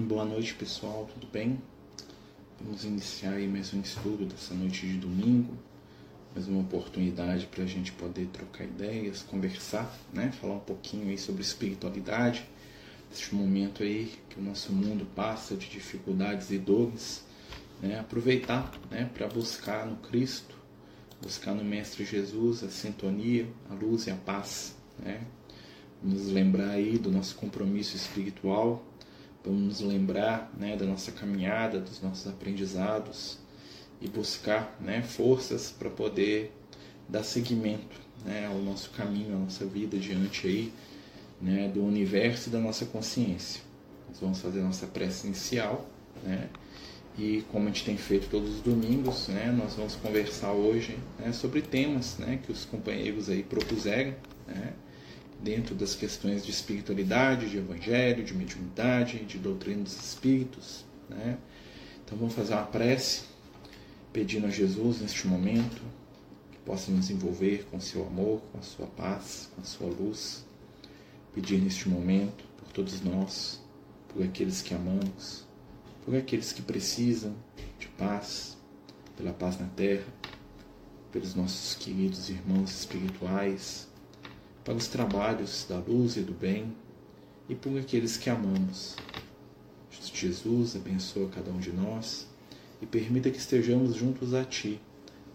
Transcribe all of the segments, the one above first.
Boa noite, pessoal, tudo bem? Vamos iniciar aí mais um estudo dessa noite de domingo, mais uma oportunidade para a gente poder trocar ideias, conversar, né? Falar um pouquinho aí sobre espiritualidade, este momento aí que o nosso mundo passa de dificuldades e dores, né? Aproveitar, né? Para buscar no Cristo, buscar no Mestre Jesus a sintonia, a luz e a paz, né? Nos lembrar aí do nosso compromisso espiritual Vamos nos lembrar né, da nossa caminhada, dos nossos aprendizados e buscar né, forças para poder dar seguimento né, ao nosso caminho, à nossa vida diante aí, né, do universo e da nossa consciência. Nós vamos fazer nossa prece inicial, né, e como a gente tem feito todos os domingos, né, nós vamos conversar hoje né, sobre temas né, que os companheiros aí propuseram, né, dentro das questões de espiritualidade, de evangelho, de mediunidade, de doutrina dos espíritos. Né? Então vamos fazer uma prece pedindo a Jesus neste momento que possa nos envolver com seu amor, com a sua paz, com a sua luz. Pedir neste momento por todos nós, por aqueles que amamos, por aqueles que precisam de paz, pela paz na terra, pelos nossos queridos irmãos espirituais para os trabalhos da luz e do bem e por aqueles que amamos. Jesus abençoa cada um de nós e permita que estejamos juntos a Ti,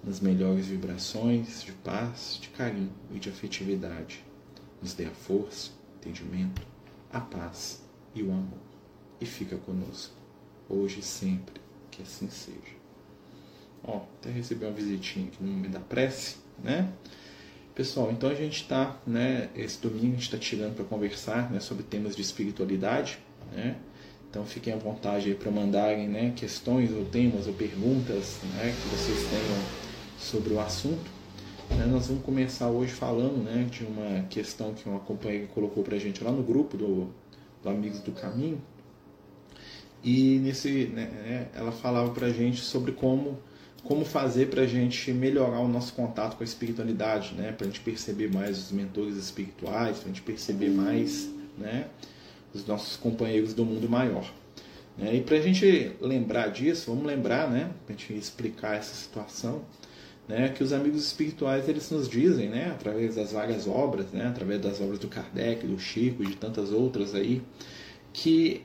nas melhores vibrações de paz, de carinho e de afetividade. Nos dê a força, o entendimento, a paz e o amor. E fica conosco, hoje e sempre, que assim seja. Ó, até recebi uma visitinha aqui no momento da prece, né? Pessoal, então a gente está, né, esse domingo a gente está tirando para conversar né, sobre temas de espiritualidade, né? Então fiquem à vontade para mandarem né, questões ou temas ou perguntas né, que vocês tenham sobre o assunto. Né, nós vamos começar hoje falando né, de uma questão que uma companheira colocou para a gente lá no grupo do, do Amigos do Caminho. E nesse, né, é, ela falava para a gente sobre como como fazer para a gente melhorar o nosso contato com a espiritualidade, né? Para a gente perceber mais os mentores espirituais, para a gente perceber mais, né? Os nossos companheiros do mundo maior. Né? E para a gente lembrar disso, vamos lembrar, né? Para a gente explicar essa situação, né? Que os amigos espirituais eles nos dizem, né? Através das várias obras, né? Através das obras do Kardec, do Chico e de tantas outras aí, que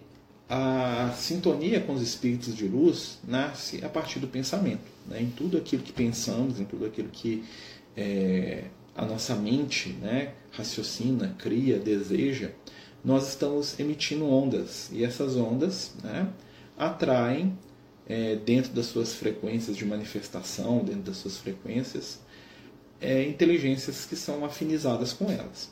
a sintonia com os espíritos de luz nasce a partir do pensamento. Né? Em tudo aquilo que pensamos, em tudo aquilo que é, a nossa mente né, raciocina, cria, deseja, nós estamos emitindo ondas. E essas ondas né, atraem, é, dentro das suas frequências de manifestação, dentro das suas frequências, é, inteligências que são afinizadas com elas.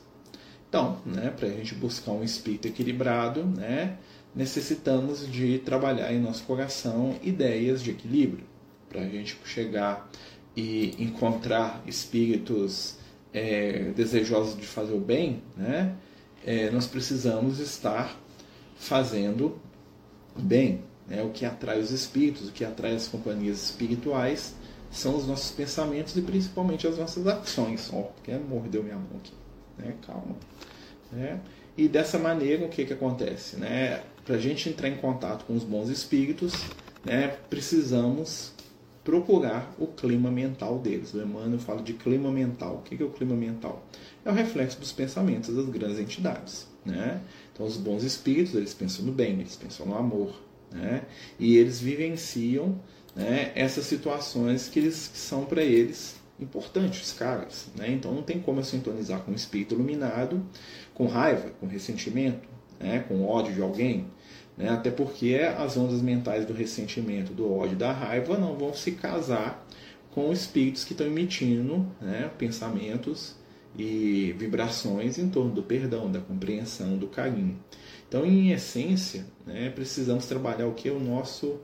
Então, né, para a gente buscar um espírito equilibrado, né, necessitamos de trabalhar em nosso coração ideias de equilíbrio, para a gente chegar e encontrar espíritos é, desejosos de fazer o bem, né? É, nós precisamos estar fazendo bem. Né? O que atrai os espíritos, o que atrai as companhias espirituais são os nossos pensamentos e principalmente as nossas ações. Ó, oh, mordeu minha mão aqui? Né? Calma. Né? E dessa maneira, o que, que acontece? Né? Para a gente entrar em contato com os bons espíritos, né, precisamos procurar o clima mental deles. O Emmanuel fala de clima mental. O que é o clima mental? É o reflexo dos pensamentos das grandes entidades. Né? Então, os bons espíritos, eles pensam no bem, eles pensam no amor. Né? E eles vivenciam né, essas situações que, eles, que são para eles importantes, caras. Né? Então, não tem como eu sintonizar com um espírito iluminado com raiva, com ressentimento, né, com ódio de alguém. Né, até porque as ondas mentais do ressentimento, do ódio, da raiva não vão se casar com espíritos que estão emitindo né, pensamentos e vibrações em torno do perdão, da compreensão, do carinho. Então, em essência, né, precisamos trabalhar o que é o nosso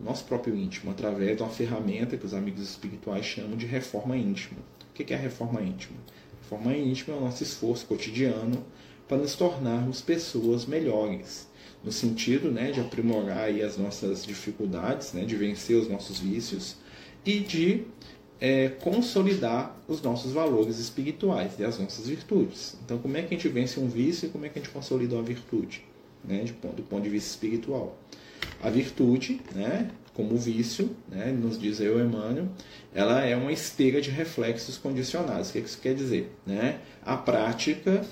nosso próprio íntimo, através de uma ferramenta que os amigos espirituais chamam de reforma íntima. O que é a reforma íntima? Reforma íntima é o nosso esforço cotidiano para nos tornarmos pessoas melhores, no sentido né, de aprimorar aí as nossas dificuldades, né, de vencer os nossos vícios e de é, consolidar os nossos valores espirituais e as nossas virtudes. Então, como é que a gente vence um vício e como é que a gente consolida uma virtude? né, de, do ponto de vista espiritual. A virtude, né, como vício, né, nos diz eu, Emmanuel, ela é uma esteira de reflexos condicionados. O que isso quer dizer? Né? A prática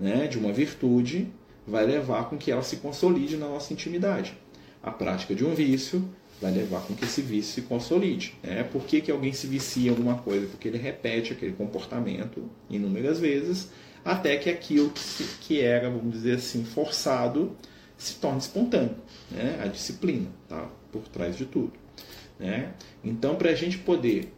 né, de uma virtude vai levar com que ela se consolide na nossa intimidade. A prática de um vício vai levar com que esse vício se consolide. Né? Por que, que alguém se vicia em alguma coisa? Porque ele repete aquele comportamento inúmeras vezes, até que aquilo que, se, que era, vamos dizer assim, forçado, se torne espontâneo. Né? A disciplina tá por trás de tudo. Né? Então, para a gente poder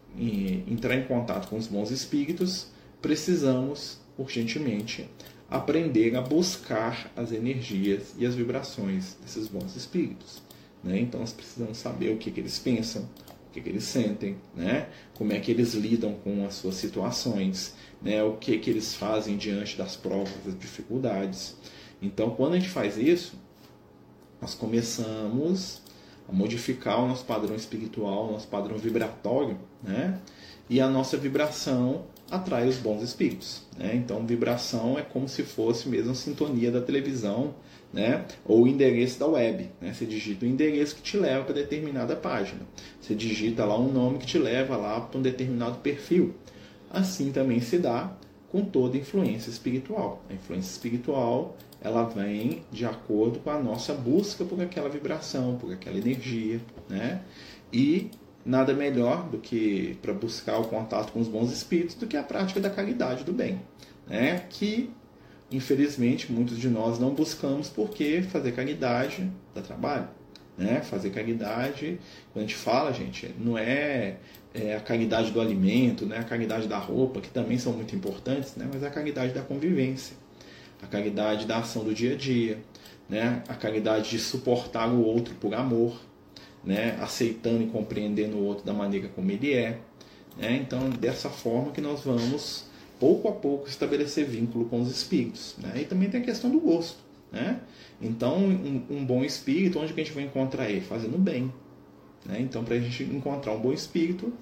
entrar em contato com os bons espíritos, precisamos urgentemente aprender a buscar as energias e as vibrações desses bons espíritos. Né? Então, nós precisamos saber o que, que eles pensam, o que, que eles sentem, né? como é que eles lidam com as suas situações, né? o que, que eles fazem diante das provas, das dificuldades. Então, quando a gente faz isso, nós começamos a modificar o nosso padrão espiritual, o nosso padrão vibratório, né? E a nossa vibração atrai os bons espíritos. Né? Então, vibração é como se fosse mesmo a sintonia da televisão, né? ou o endereço da web. Né? Você digita o endereço que te leva para determinada página. Você digita lá um nome que te leva lá para um determinado perfil. Assim também se dá com toda influência espiritual. A influência espiritual ela vem de acordo com a nossa busca por aquela vibração, por aquela energia, né? E nada melhor do que para buscar o contato com os bons espíritos do que a prática da caridade do bem, né? Que infelizmente muitos de nós não buscamos porque fazer caridade dá trabalho, né? Fazer caridade, quando a gente fala, gente, não é, é a caridade do alimento, né? A caridade da roupa, que também são muito importantes, né? Mas a caridade da convivência a caridade da ação do dia a dia, né? a caridade de suportar o outro por amor, né? aceitando e compreendendo o outro da maneira como ele é. Né? Então, dessa forma que nós vamos, pouco a pouco, estabelecer vínculo com os espíritos. Né? E também tem a questão do gosto. Né? Então, um, um bom espírito, onde que a gente vai encontrar ele? Fazendo bem. Né? Então, para a gente encontrar um bom espírito,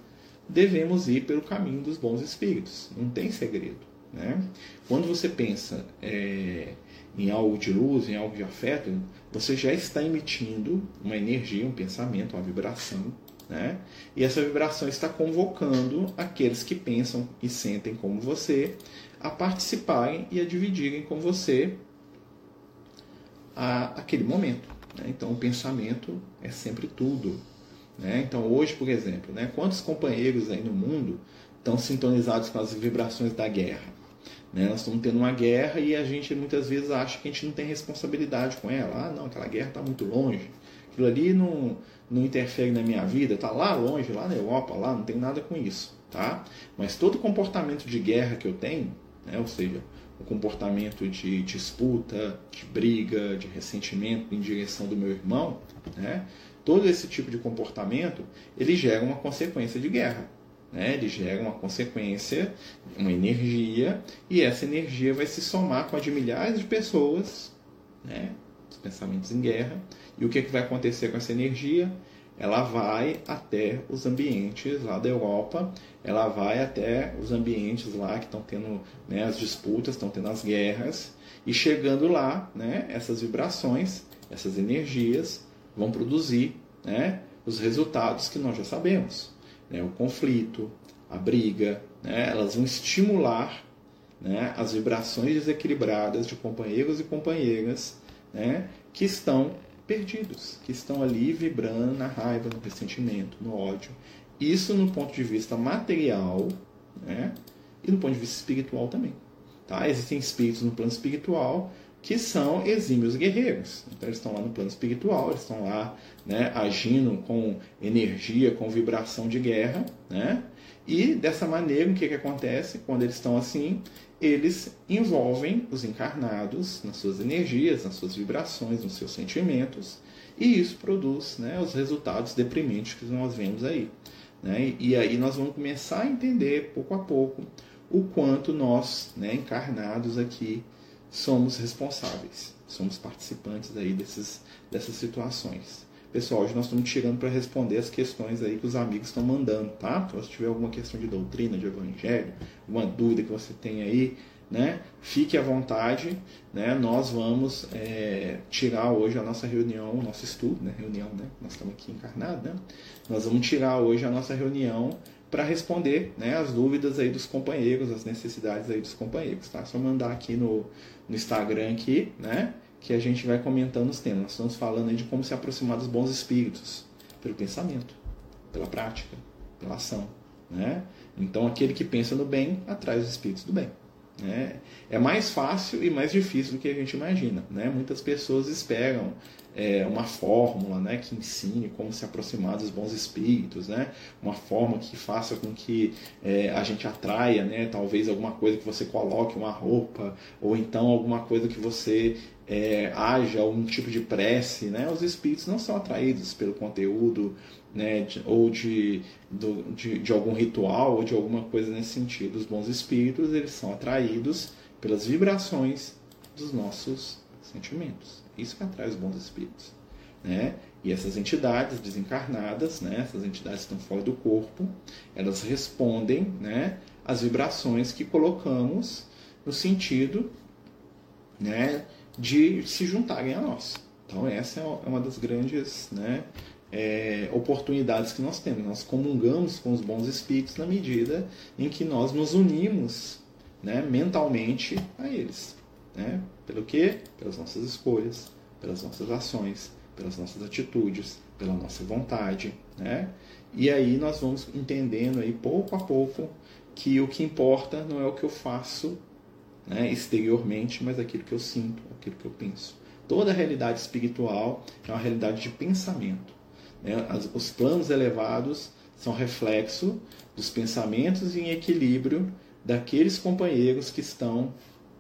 devemos ir pelo caminho dos bons espíritos. Não tem segredo. Né? Quando você pensa é, em algo de luz, em algo de afeto, você já está emitindo uma energia, um pensamento, uma vibração. Né? E essa vibração está convocando aqueles que pensam e sentem como você a participarem e a dividirem com você a, aquele momento. Né? Então, o pensamento é sempre tudo. Né? Então, hoje, por exemplo, né? quantos companheiros aí no mundo estão sintonizados com as vibrações da guerra? Né? Nós estamos tendo uma guerra e a gente muitas vezes acha que a gente não tem responsabilidade com ela. Ah, não, aquela guerra está muito longe. Aquilo ali não, não interfere na minha vida, está lá longe, lá na Europa, lá, não tem nada com isso. Tá? Mas todo comportamento de guerra que eu tenho, né? ou seja, o comportamento de disputa, de briga, de ressentimento em direção do meu irmão, né? todo esse tipo de comportamento, ele gera uma consequência de guerra. Né? Ele gera uma consequência, uma energia, e essa energia vai se somar com a de milhares de pessoas, né? os pensamentos em guerra. E o que, é que vai acontecer com essa energia? Ela vai até os ambientes lá da Europa, ela vai até os ambientes lá que estão tendo né, as disputas, estão tendo as guerras, e chegando lá, né, essas vibrações, essas energias vão produzir né, os resultados que nós já sabemos né, o conflito, a briga, né, elas vão estimular né, as vibrações desequilibradas de companheiros e companheiras né, que estão perdidos, que estão ali vibrando na raiva, no ressentimento, no ódio. Isso no ponto de vista material né, e no ponto de vista espiritual também. Tá? Existem espíritos no plano espiritual que são exímios guerreiros. Então eles estão lá no plano espiritual, eles estão lá né, agindo com energia, com vibração de guerra, né? E dessa maneira, o que, que acontece? Quando eles estão assim, eles envolvem os encarnados nas suas energias, nas suas vibrações, nos seus sentimentos, e isso produz né, os resultados deprimentes que nós vemos aí. Né? E aí nós vamos começar a entender, pouco a pouco, o quanto nós, né, encarnados aqui, somos responsáveis, somos participantes aí desses, dessas situações. Pessoal, hoje nós estamos tirando para responder as questões aí que os amigos estão mandando, tá? Então, se tiver alguma questão de doutrina, de evangelho, alguma dúvida que você tem aí, né? Fique à vontade, né? Nós vamos é, tirar hoje a nossa reunião, o nosso estudo, né? Reunião, né? Nós estamos aqui encarnados, né? Nós vamos tirar hoje a nossa reunião para responder né, as dúvidas aí dos companheiros, as necessidades aí dos companheiros, tá? Só mandar aqui no, no Instagram aqui, né? Que a gente vai comentando os temas. Nós estamos falando aí de como se aproximar dos bons espíritos pelo pensamento, pela prática, pela ação, né? Então aquele que pensa no bem atrai os espíritos do bem. Né? É mais fácil e mais difícil do que a gente imagina. Né? Muitas pessoas esperam é, uma fórmula né, que ensine como se aproximar dos bons espíritos, né? uma forma que faça com que é, a gente atraia né, talvez alguma coisa que você coloque uma roupa, ou então alguma coisa que você é, haja algum tipo de prece. Né? Os espíritos não são atraídos pelo conteúdo né, de, ou de, do, de, de, algum ritual ou de alguma coisa nesse sentido. Os bons espíritos eles são atraídos pelas vibrações dos nossos sentimentos. Isso que atrai os bons espíritos. Né? E essas entidades desencarnadas, né, essas entidades que estão fora do corpo, elas respondem né, às vibrações que colocamos no sentido né, de se juntarem a nós. Então essa é uma das grandes né, é, oportunidades que nós temos. Nós comungamos com os bons espíritos na medida em que nós nos unimos né, mentalmente a eles. Né? Pelo quê? Pelas nossas escolhas, pelas nossas ações, pelas nossas atitudes, pela nossa vontade. Né? E aí nós vamos entendendo aí pouco a pouco que o que importa não é o que eu faço né, exteriormente, mas aquilo que eu sinto, aquilo que eu penso. Toda a realidade espiritual é uma realidade de pensamento. Né? Os planos elevados são reflexo dos pensamentos em equilíbrio daqueles companheiros que estão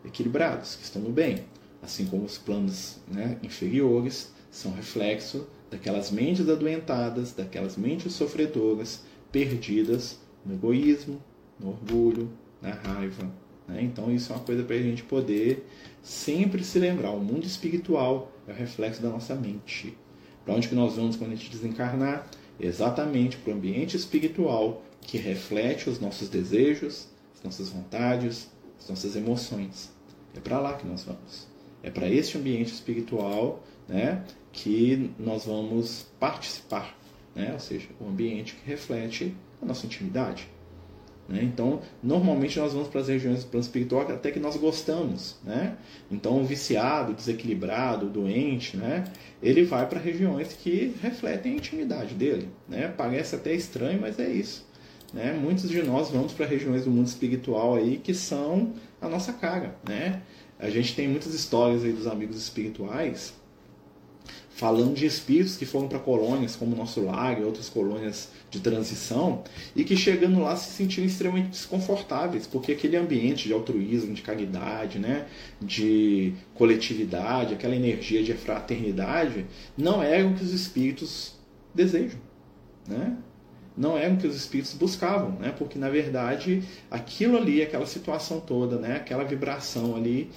equilibrados, que estão no bem. Assim como os planos né, inferiores são reflexo daquelas mentes adoentadas, daquelas mentes sofredoras, perdidas no egoísmo, no orgulho, na raiva. Né? Então, isso é uma coisa para a gente poder sempre se lembrar: o mundo espiritual é o reflexo da nossa mente. Para onde que nós vamos quando a gente desencarnar? Exatamente para o ambiente espiritual que reflete os nossos desejos, as nossas vontades, as nossas emoções. É para lá que nós vamos. É para este ambiente espiritual né, que nós vamos participar. Né? Ou seja, o ambiente que reflete a nossa intimidade. Né? Então, normalmente nós vamos para as regiões do plano espiritual até que nós gostamos. Né? Então, o viciado, desequilibrado, doente, né? ele vai para regiões que refletem a intimidade dele. Né? Parece até estranho, mas é isso. Né? Muitos de nós vamos para regiões do mundo espiritual aí que são a nossa cara. Né? A gente tem muitas histórias aí dos amigos espirituais falando de espíritos que foram para colônias como Nosso Lar e outras colônias de transição e que chegando lá se sentiram extremamente desconfortáveis, porque aquele ambiente de altruísmo, de caridade, né, de coletividade, aquela energia de fraternidade, não é o que os espíritos desejam. Né? não é o que os espíritos buscavam, né? porque na verdade aquilo ali, aquela situação toda, né? aquela vibração ali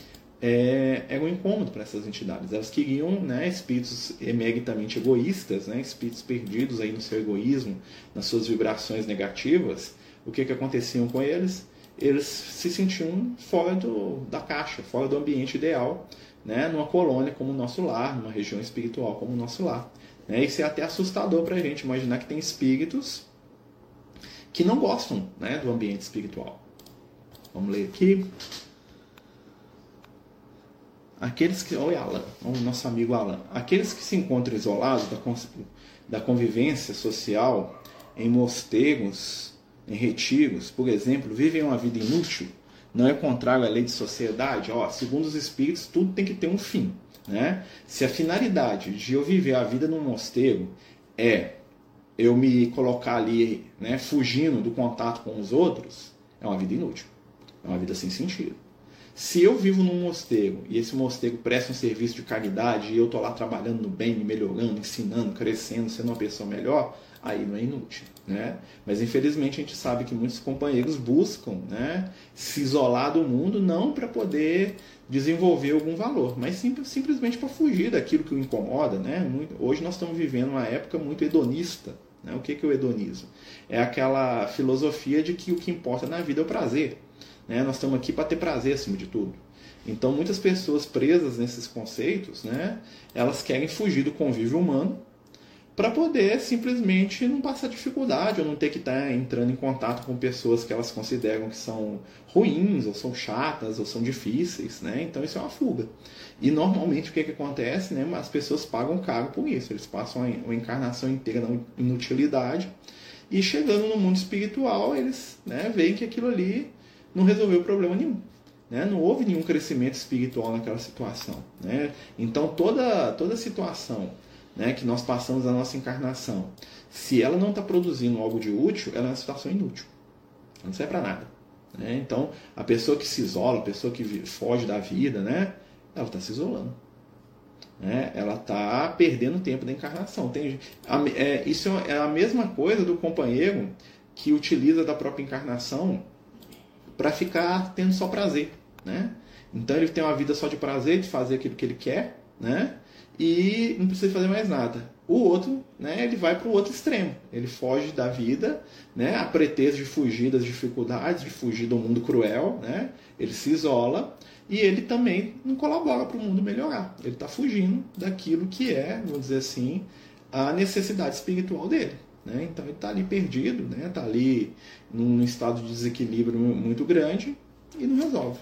é, era um incômodo para essas entidades. Elas queriam né, espíritos emeritamente egoístas, né, espíritos perdidos aí no seu egoísmo, nas suas vibrações negativas. O que, que aconteciam com eles? Eles se sentiam fora do, da caixa, fora do ambiente ideal, né, numa colônia como o nosso lar, numa região espiritual como o nosso lar. Né? Isso é até assustador para a gente imaginar que tem espíritos que não gostam né, do ambiente espiritual. Vamos ler aqui. Aqueles que. Oi, Alan, o nosso amigo Alan. Aqueles que se encontram isolados da, da convivência social em mosteiros, em retiros, por exemplo, vivem uma vida inútil, não é contrário à lei de sociedade? Ó, segundo os espíritos, tudo tem que ter um fim. Né? Se a finalidade de eu viver a vida num mosteiro é eu me colocar ali né, fugindo do contato com os outros, é uma vida inútil. É uma vida sem sentido. Se eu vivo num mosteiro e esse mosteiro presta um serviço de caridade e eu estou lá trabalhando no bem, me melhorando, ensinando, crescendo, sendo uma pessoa melhor, aí não é inútil. Né? Mas infelizmente a gente sabe que muitos companheiros buscam né, se isolar do mundo não para poder desenvolver algum valor, mas sim, simplesmente para fugir daquilo que o incomoda. Né? Hoje nós estamos vivendo uma época muito hedonista. Né? O que, que é o hedonismo? É aquela filosofia de que o que importa na vida é o prazer. Né? Nós estamos aqui para ter prazer acima de tudo. Então, muitas pessoas presas nesses conceitos, né, elas querem fugir do convívio humano para poder simplesmente não passar dificuldade ou não ter que estar tá entrando em contato com pessoas que elas consideram que são ruins ou são chatas ou são difíceis, né? Então isso é uma fuga. E normalmente o que, que acontece, né? As pessoas pagam caro por isso. Eles passam a encarnação inteira na inutilidade e chegando no mundo espiritual eles, né, veem que aquilo ali não resolveu problema nenhum. Né? Não houve nenhum crescimento espiritual naquela situação. Né? Então toda toda situação né, que nós passamos a nossa encarnação, se ela não está produzindo algo de útil, ela é uma situação inútil. Não serve para nada. Né? Então, a pessoa que se isola, a pessoa que foge da vida, né, ela está se isolando. Né? Ela está perdendo tempo da encarnação. Tem, é, isso é a mesma coisa do companheiro que utiliza da própria encarnação para ficar tendo só prazer. Né? Então ele tem uma vida só de prazer, de fazer aquilo que ele quer, né? e não precisa fazer mais nada. O outro, né, ele vai para o outro extremo. Ele foge da vida, né, a pretexto de fugir das dificuldades, de fugir do mundo cruel, né? Ele se isola e ele também não colabora para o mundo melhorar. Ele está fugindo daquilo que é, vamos dizer assim, a necessidade espiritual dele. Né? Então ele está ali perdido, está né? Tá ali num estado de desequilíbrio muito grande e não resolve.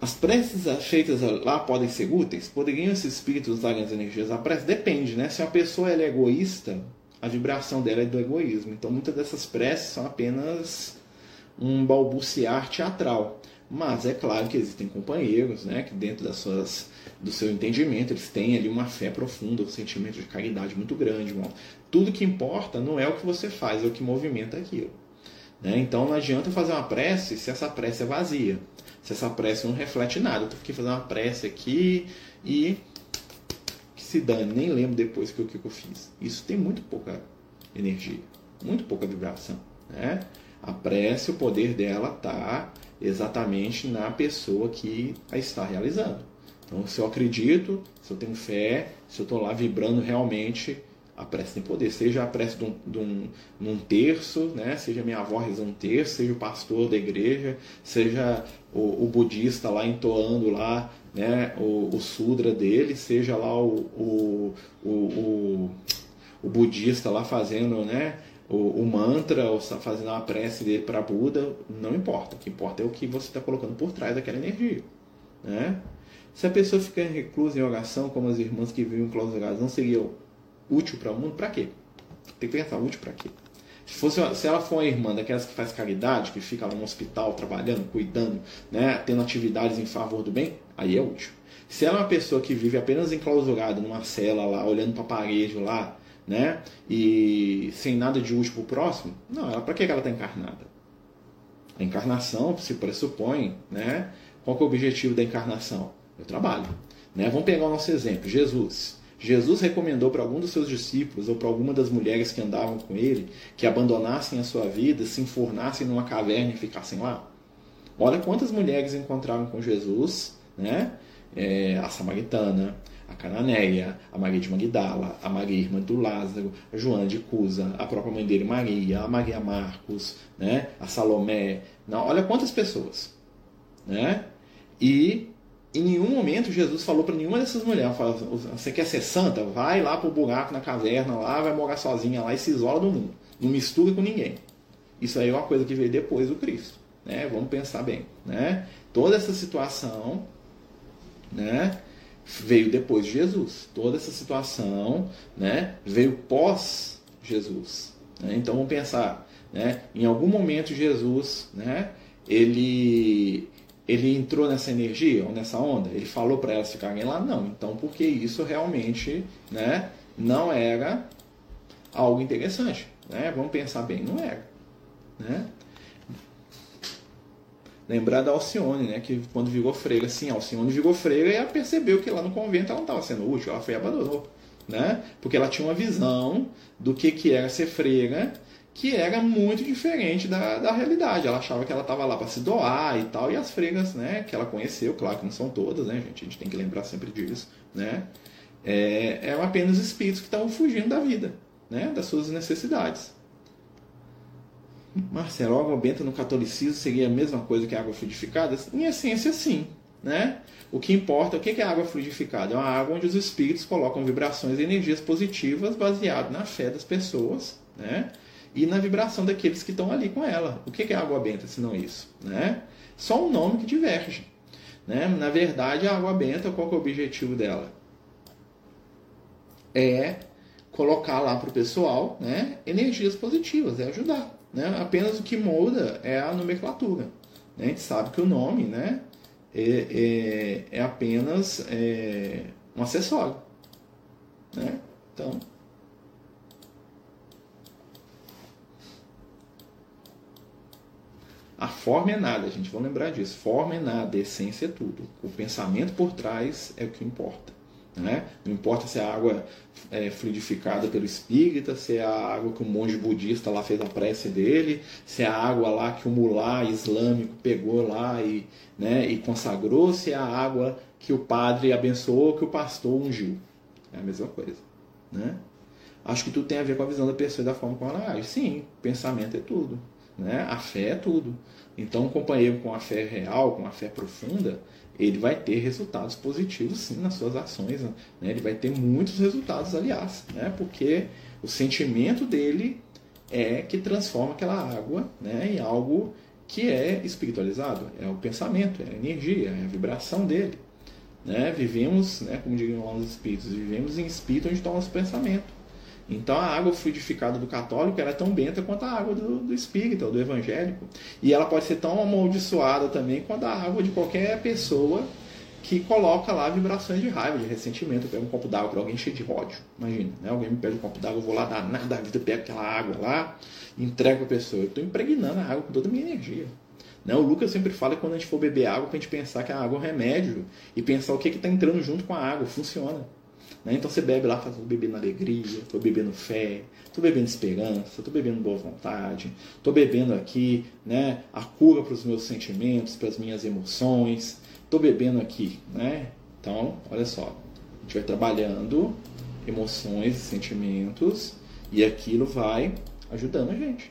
As preces feitas lá podem ser úteis? Poderiam esses espíritos usarem as energias da prece? Depende, né? Se a pessoa é egoísta, a vibração dela é do egoísmo. Então muitas dessas preces são apenas um balbuciar teatral. Mas é claro que existem companheiros, né, que dentro das suas, do seu entendimento, eles têm ali uma fé profunda, um sentimento de caridade muito grande. Tudo que importa não é o que você faz, é o que movimenta aquilo. Né? Então não adianta fazer uma prece se essa prece é vazia se essa prece não reflete nada. Eu aqui fazendo uma prece aqui e que se dane, nem lembro depois que o que eu fiz. Isso tem muito pouca energia, muito pouca vibração. Né? A prece, o poder dela está exatamente na pessoa que a está realizando. Então, se eu acredito, se eu tenho fé, se eu estou lá vibrando realmente, a prece tem poder. Seja a prece de um, de um, num terço, né? seja minha avó rezando um terço, seja o pastor da igreja, seja o, o budista lá entoando lá né? o, o sudra dele, seja lá o, o, o, budista lá fazendo né? o, o mantra ou fazendo a prece dele para Buda, não importa. O que importa é o que você está colocando por trás daquela energia. Né? Se a pessoa ficar reclusa em oração, como as irmãs que vivem clausuradas, não seria útil para o mundo, para quê? Tem que pensar, útil para quê? Se, fosse, se ela for uma irmã daquelas que faz caridade, que fica lá no hospital trabalhando, cuidando, né, tendo atividades em favor do bem, aí é útil. Se ela é uma pessoa que vive apenas enclausurada numa cela lá, olhando para a parede lá, né, e sem nada de útil para o próximo, não, ela para que ela está encarnada? A encarnação se pressupõe, né, qual é o objetivo da encarnação? O trabalho. Né? Vamos pegar o nosso exemplo, Jesus. Jesus recomendou para algum dos seus discípulos ou para alguma das mulheres que andavam com ele que abandonassem a sua vida, se enfornassem numa caverna e ficassem lá? Olha quantas mulheres encontraram com Jesus, né? É, a samaritana, a cananeia, a Maria de Magdala, a Maria irmã do Lázaro, a Joana de Cusa, a própria mãe dele Maria, a Maria Marcos, né? a Salomé. Não, olha quantas pessoas. Né? E em nenhum momento Jesus falou para nenhuma dessas mulheres: falou, você quer ser santa? Vai lá pro buraco na caverna, lá vai morar sozinha lá e se isola do mundo. Não mistura com ninguém. Isso aí é uma coisa que veio depois do Cristo. Né? Vamos pensar bem. Né? Toda essa situação né, veio depois de Jesus. Toda essa situação né, veio pós Jesus. Né? Então vamos pensar. Né? Em algum momento Jesus né, ele ele entrou nessa energia ou nessa onda? Ele falou para elas ficarem lá? Não. Então, porque isso realmente né, não era algo interessante. Né? Vamos pensar bem, não era. Né? Lembrar da Alcione, né, que quando virou freira, sim, Alcione virou freira e ela percebeu que lá no convento ela não estava sendo útil, ela foi e abandonou. Né? Porque ela tinha uma visão do que, que era ser freira que era muito diferente da, da realidade. Ela achava que ela estava lá para se doar e tal, e as fregas, né, que ela conheceu, claro que não são todas, né, gente, a gente tem que lembrar sempre disso, né, é, eram apenas espíritos que estavam fugindo da vida, né, das suas necessidades. Marcelo, água benta no catolicismo seria a mesma coisa que água fluidificada? Em essência, sim. Né? O que importa, o que é água fluidificada? É uma água onde os espíritos colocam vibrações e energias positivas baseado na fé das pessoas né? E na vibração daqueles que estão ali com ela. O que é água benta se não isso? Né? Só um nome que diverge. Né? Na verdade, a água benta, qual é o objetivo dela? É colocar lá para o pessoal né, energias positivas, é ajudar. Né? Apenas o que muda é a nomenclatura. Né? A gente sabe que o nome né, é, é, é apenas é, um acessório. Né? Então. A forma é nada, gente. Vamos lembrar disso. Forma é nada, essência é tudo. O pensamento por trás é o que importa. Né? Não importa se a água é fluidificada pelo espírita, se é a água que o monge budista lá fez a prece dele, se é a água lá que o mulá islâmico pegou lá e, né, e consagrou, se é a água que o padre abençoou, que o pastor ungiu. É a mesma coisa. Né? Acho que tudo tem a ver com a visão da pessoa e da forma como ela age. Sim, pensamento é tudo. Né? A fé é tudo. Então, um companheiro com a fé real, com a fé profunda, ele vai ter resultados positivos sim nas suas ações. Né? Ele vai ter muitos resultados, aliás, né? porque o sentimento dele é que transforma aquela água né? em algo que é espiritualizado. É o pensamento, é a energia, é a vibração dele. Né? Vivemos, né, como lá os espíritos, vivemos em espírito onde está o nosso pensamento. Então a água fluidificada do católico é tão benta quanto a água do, do espírita, do evangélico. E ela pode ser tão amaldiçoada também quanto a água de qualquer pessoa que coloca lá vibrações de raiva, de ressentimento. Eu pego um copo d'água para alguém cheio de ódio. Imagina, né? alguém me pede um copo d'água, eu vou lá dar nada da vida, pego aquela água lá entrego para a pessoa. Eu estou impregnando a água com toda a minha energia. Né? O Lucas sempre fala que quando a gente for beber água, para a gente pensar que a água é um remédio e pensar o que está entrando junto com a água. Funciona. Né? Então você bebe lá, fala, estou bebendo alegria, estou bebendo fé, estou bebendo esperança, estou bebendo boa vontade, estou bebendo aqui né, a cura para os meus sentimentos, para as minhas emoções, estou bebendo aqui. Né? Então, olha só, a gente vai trabalhando emoções e sentimentos e aquilo vai ajudando a gente.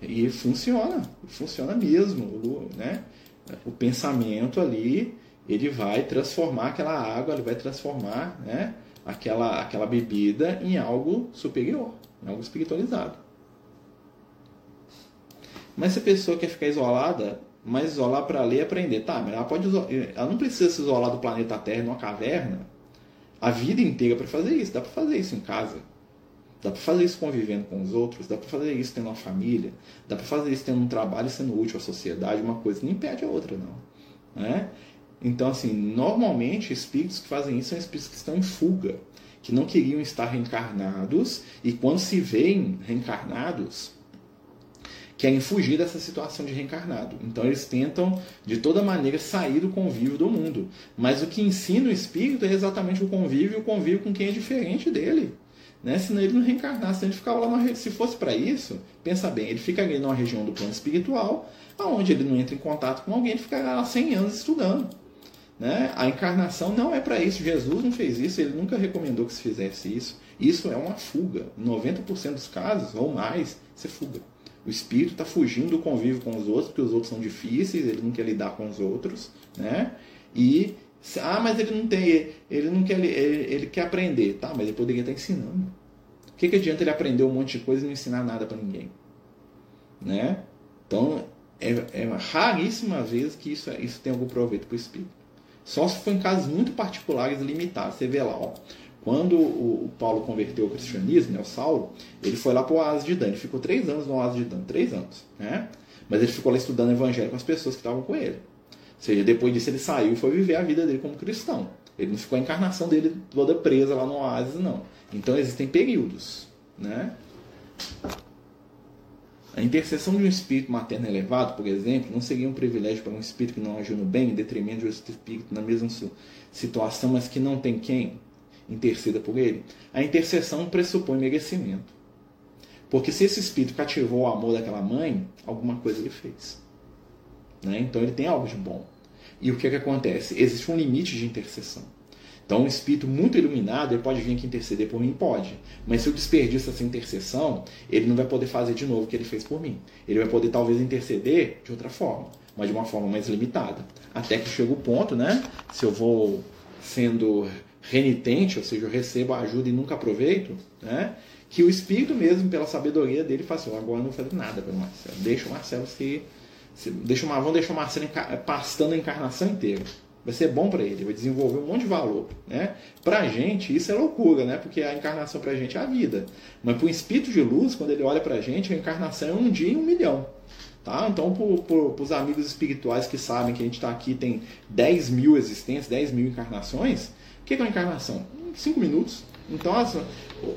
E funciona, funciona mesmo. Né? O pensamento ali, ele vai transformar aquela água, ele vai transformar né, aquela, aquela bebida em algo superior, em algo espiritualizado. Mas se a pessoa quer ficar isolada, mas isolar para ler e aprender, tá, mas ela, pode ela não precisa se isolar do planeta Terra numa caverna a vida inteira para fazer isso. Dá para fazer isso em casa. Dá para fazer isso convivendo com os outros, dá para fazer isso tendo uma família, dá para fazer isso tendo um trabalho sendo útil à sociedade, uma coisa não impede a outra, não. Né? Então, assim, normalmente espíritos que fazem isso são espíritos que estão em fuga, que não queriam estar reencarnados e quando se veem reencarnados, querem fugir dessa situação de reencarnado. Então eles tentam de toda maneira sair do convívio do mundo. Mas o que ensina o espírito é exatamente o convívio, o convívio com quem é diferente dele. Né? Senão ele não reencarnasse, se ele ficava lá numa, se fosse para isso, pensa bem, ele ficaria numa região do plano espiritual, aonde ele não entra em contato com alguém, ele ficará lá 100 anos estudando. Né? A encarnação não é para isso. Jesus não fez isso, ele nunca recomendou que se fizesse isso. Isso é uma fuga. Em 90% dos casos, ou mais, você fuga. O espírito está fugindo do convívio com os outros, porque os outros são difíceis, ele não quer lidar com os outros, né? E ah, mas ele não tem, ele não quer, ele, ele quer aprender, tá? Mas ele poderia estar ensinando. O que, que adianta ele aprender um monte de coisa e não ensinar nada para ninguém, né? Então é, é raríssima vez que isso, isso tem algum proveito para o espírito. Só se for em casos muito particulares e limitados. Você vê lá, ó, quando o, Paulo converteu ao cristianismo, né, o Saulo, ele foi lá para o Oásis de Dan. Ele ficou três anos no Oásis de Dan, três anos. Né? Mas ele ficou lá estudando o evangelho com as pessoas que estavam com ele. Ou seja, depois disso ele saiu e foi viver a vida dele como cristão. Ele não ficou a encarnação dele toda presa lá no Oásis, não. Então existem períodos. Né? A intercessão de um espírito materno elevado, por exemplo, não seria um privilégio para um espírito que não agiu no bem, em detrimento de outro espírito na mesma situação, mas que não tem quem interceda por ele? A intercessão pressupõe merecimento. Porque se esse espírito cativou o amor daquela mãe, alguma coisa ele fez. Né? Então ele tem algo de bom. E o que, é que acontece? Existe um limite de intercessão. Então, um espírito muito iluminado, ele pode vir aqui interceder por mim? Pode. Mas se eu desperdiço essa intercessão, ele não vai poder fazer de novo o que ele fez por mim. Ele vai poder, talvez, interceder de outra forma, mas de uma forma mais limitada. Até que chega o ponto, né? Se eu vou sendo renitente, ou seja, eu recebo a ajuda e nunca aproveito, né? Que o espírito mesmo, pela sabedoria dele, fala assim: agora não vou fazer nada pelo Marcelo. Deixa o Marcelo se. se deixa, vamos deixar o Marcelo pastando a encarnação inteira vai ser bom para ele, vai desenvolver um monte de valor, né? Pra gente isso é loucura, né? Porque a encarnação pra gente é a vida. Mas para o espírito de luz, quando ele olha pra gente, a encarnação é um dia e um milhão. Tá? Então, para os amigos espirituais que sabem que a gente está aqui tem 10 mil existências, 10 mil encarnações, o que é uma encarnação? 5 minutos. Então, a,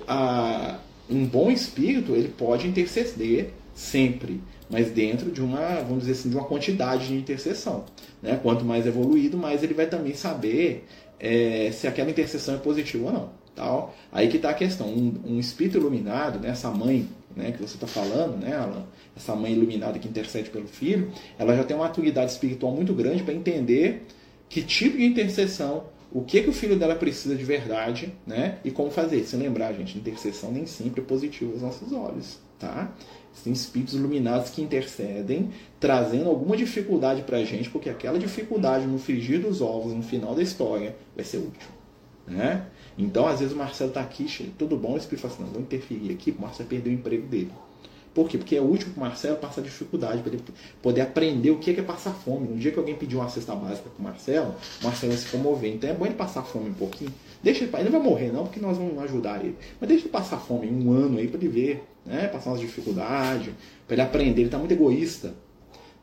a, um bom espírito ele pode interceder sempre mas dentro de uma, vamos dizer assim, de uma quantidade de intercessão. Né? Quanto mais evoluído, mais ele vai também saber é, se aquela intercessão é positiva ou não. Tal. Aí que está a questão. Um, um, espírito iluminado, né, essa mãe né, que você está falando, né, ela, essa mãe iluminada que intercede pelo filho, ela já tem uma maturidade espiritual muito grande para entender que tipo de intercessão, o que, que o filho dela precisa de verdade, né, e como fazer. Se lembrar, gente, intercessão nem sempre é positiva aos nossos olhos. Tá? Tem espíritos iluminados que intercedem, trazendo alguma dificuldade para a gente, porque aquela dificuldade no frigir dos ovos, no final da história, vai ser útil. Né? Então, às vezes, o Marcelo está aqui, tudo bom, o espírito fala assim: não, vou interferir aqui, o Marcelo perdeu o emprego dele. Por quê? Porque é útil para o Marcelo passar dificuldade, para ele poder aprender o que é, passar fome. No dia que alguém pedir uma cesta básica para o Marcelo, o Marcelo vai se comover. Então é bom ele passar fome um pouquinho. Deixa ele, ele não vai morrer não, porque nós vamos ajudar ele. Mas deixa ele passar fome um ano aí para ele ver, né? Passar umas dificuldades, para ele aprender. Ele está muito egoísta.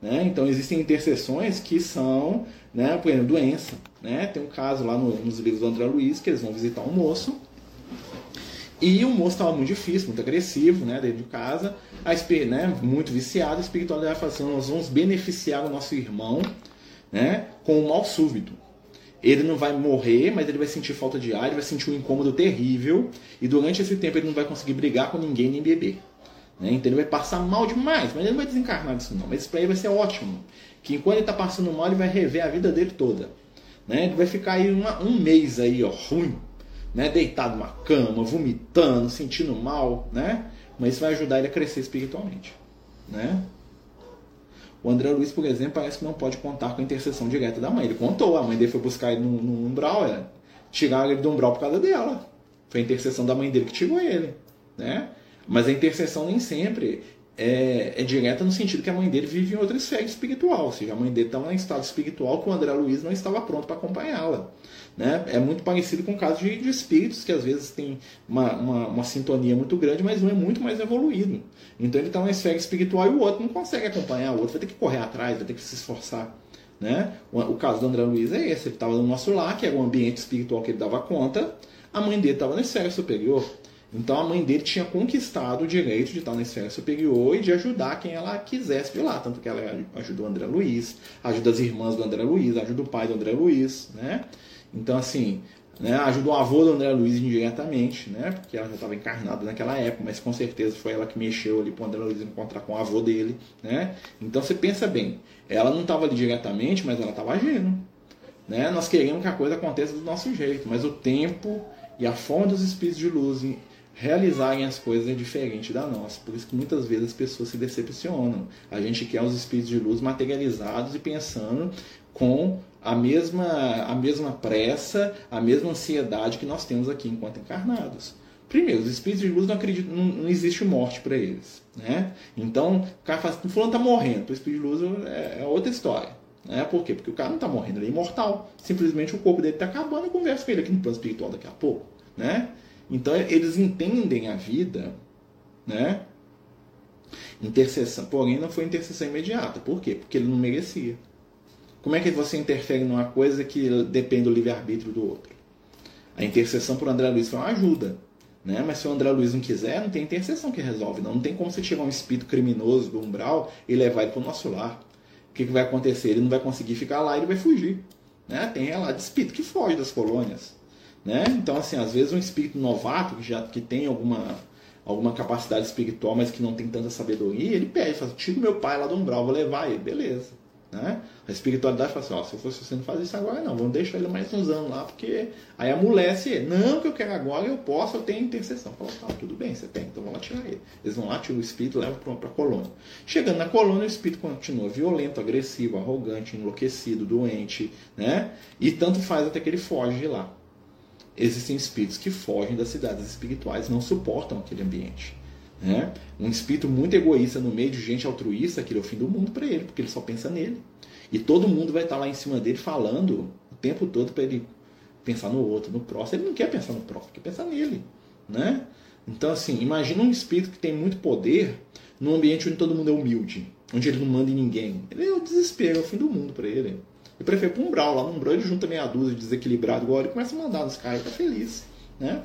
Né? Então existem interseções que são, né, por exemplo, doença. Né? Tem um caso lá no, nos livros do André Luiz que eles vão visitar um moço e o moço estava muito difícil, muito agressivo, né, dentro de casa, a, né, muito viciado, a espiritualidade falou assim, nós vamos beneficiar o nosso irmão né, com um mal súbito. Ele não vai morrer, mas ele vai sentir falta de ar, ele vai sentir um incômodo terrível, e durante esse tempo ele não vai conseguir brigar com ninguém nem beber. Né? Então ele vai passar mal demais, mas ele não vai desencarnar disso não. Mas isso para ele vai ser ótimo. Que enquanto ele está passando mal, ele vai rever a vida dele toda. Né? Ele vai ficar aí uma, um mês aí, ó, ruim, né, deitado numa cama, vomitando, sentindo mal, né? Mas isso vai ajudar ele a crescer espiritualmente, né? O André Luiz, por exemplo, parece que não pode contar com a intercessão direta da mãe. Ele contou, a mãe dele foi buscar ele no, umbral, é, tiraram ele do umbral por causa dela. Foi a intercessão da mãe dele que tirou ele, né? Mas a intercessão nem sempre é, é, direta no sentido que a mãe dele vive em outra esfera espiritual, ou seja, a mãe dele estava em estado espiritual que o André Luiz não estava pronto para acompanhá-la. Né? É muito parecido com o caso de, de espíritos que às vezes tem uma, uma, uma, sintonia muito grande, mas um é muito mais evoluído. Então ele está na esfera espiritual e o outro não consegue acompanhar, o outro vai ter que correr atrás, vai ter que se esforçar. Né? O, o caso do André Luiz é esse, ele estava no nosso lar, que era um ambiente espiritual que ele dava conta, a mãe dele estava na esfera superior. Então a mãe dele tinha conquistado o direito de estar na esfera superior e de ajudar quem ela quisesse de lá. Tanto que ela ajudou o André Luiz, ajuda as irmãs do André Luiz, ajuda o pai do André Luiz, né? Então, assim, né, ajudou o avô do André Luiz indiretamente, né? Porque ela já estava encarnada naquela época, mas com certeza foi ela que mexeu ali para o André Luiz encontrar com o avô dele, né? Então você pensa bem, ela não estava ali diretamente, mas ela estava agindo. Né? Nós queremos que a coisa aconteça do nosso jeito, mas o tempo e a forma dos espíritos de luz realizarem as coisas é diferente da nossa. Por isso que muitas vezes as pessoas se decepcionam. A gente quer os espíritos de luz materializados e pensando com a mesma, a mesma pressa, a mesma ansiedade que nós temos aqui enquanto encarnados. Primeiro, os espíritos de luz não acreditam, não, não existe morte para eles. Né? Então, o cara fala assim, fulano está morrendo, o espírito de luz é, é outra história. Né? Por quê? Porque o cara não está morrendo, ele é imortal. Simplesmente o corpo dele está acabando, eu converso com ele aqui no plano espiritual daqui a pouco. Né? Então eles entendem a vida, né? Intercessão, porém não foi intercessão imediata. Por quê? Porque ele não merecia. Como é que você interfere numa coisa que depende do livre-arbítrio do outro? A intercessão por André Luiz foi uma ajuda. Né? Mas se o André Luiz não quiser, não tem intercessão que resolve. Não, não tem como você tirar um espírito criminoso do umbral e levar ele para o nosso lar. O que, que vai acontecer? Ele não vai conseguir ficar lá, ele vai fugir. Né? Tem relato de espírito que foge das colônias. Né? Então, assim, às vezes um espírito novato que já que tem alguma, alguma capacidade espiritual, mas que não tem tanta sabedoria, ele pede, fala, tira meu pai lá do umbral, vou levar ele, beleza. Né? A espiritualidade fala assim, ó, se eu fosse você não fazer isso agora não, vamos deixar ele mais uns anos lá, porque aí amolece ele. Não, que eu quero agora, eu posso, eu tenho intercessão. Fala, tá, tudo bem, você tem, então vamos lá tirar ele. Eles vão lá, tiram o espírito levam para a colônia. Chegando na colônia, o espírito continua violento, agressivo, arrogante, enlouquecido, doente, né? E tanto faz até que ele foge de lá. Existem espíritos que fogem das cidades espirituais, não suportam aquele ambiente. Né? Um espírito muito egoísta no meio de gente altruísta, aquele é o fim do mundo para ele, porque ele só pensa nele. E todo mundo vai estar lá em cima dele falando o tempo todo para ele pensar no outro, no próximo. Ele não quer pensar no próximo, quer pensar nele. Né? Então, assim, imagina um espírito que tem muito poder num ambiente onde todo mundo é humilde, onde ele não manda em ninguém. Ele é o desespero, é o fim do mundo para ele. Ele prefere um umbral. Lá no umbral ele junta meia dúzia de desequilibrado igual ele começa a mandar nos caras e tá feliz. Né?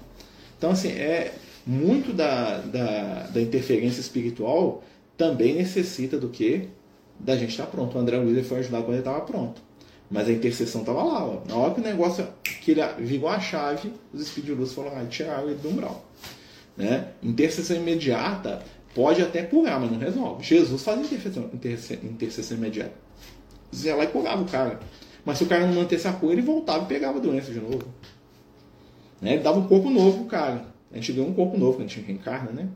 Então, assim, é, muito da, da, da interferência espiritual também necessita do que? Da gente estar tá pronto. O André Luiz foi ajudar quando ele estava pronto. Mas a intercessão estava lá. Ó. Na hora que o negócio, que ele virou a chave, os espíritos de luz falaram, ah, tiraram ele do umbral. Né? Intercessão imediata pode até curar, mas não resolve. Jesus faz intercessão, intercessão imediata. Zé lá e curava o cara. Mas se o cara não mantesse a cura, ele voltava e pegava a doença de novo. Né? Ele dava um corpo novo pro cara. A gente ganha um corpo novo quando a gente reencarna, né?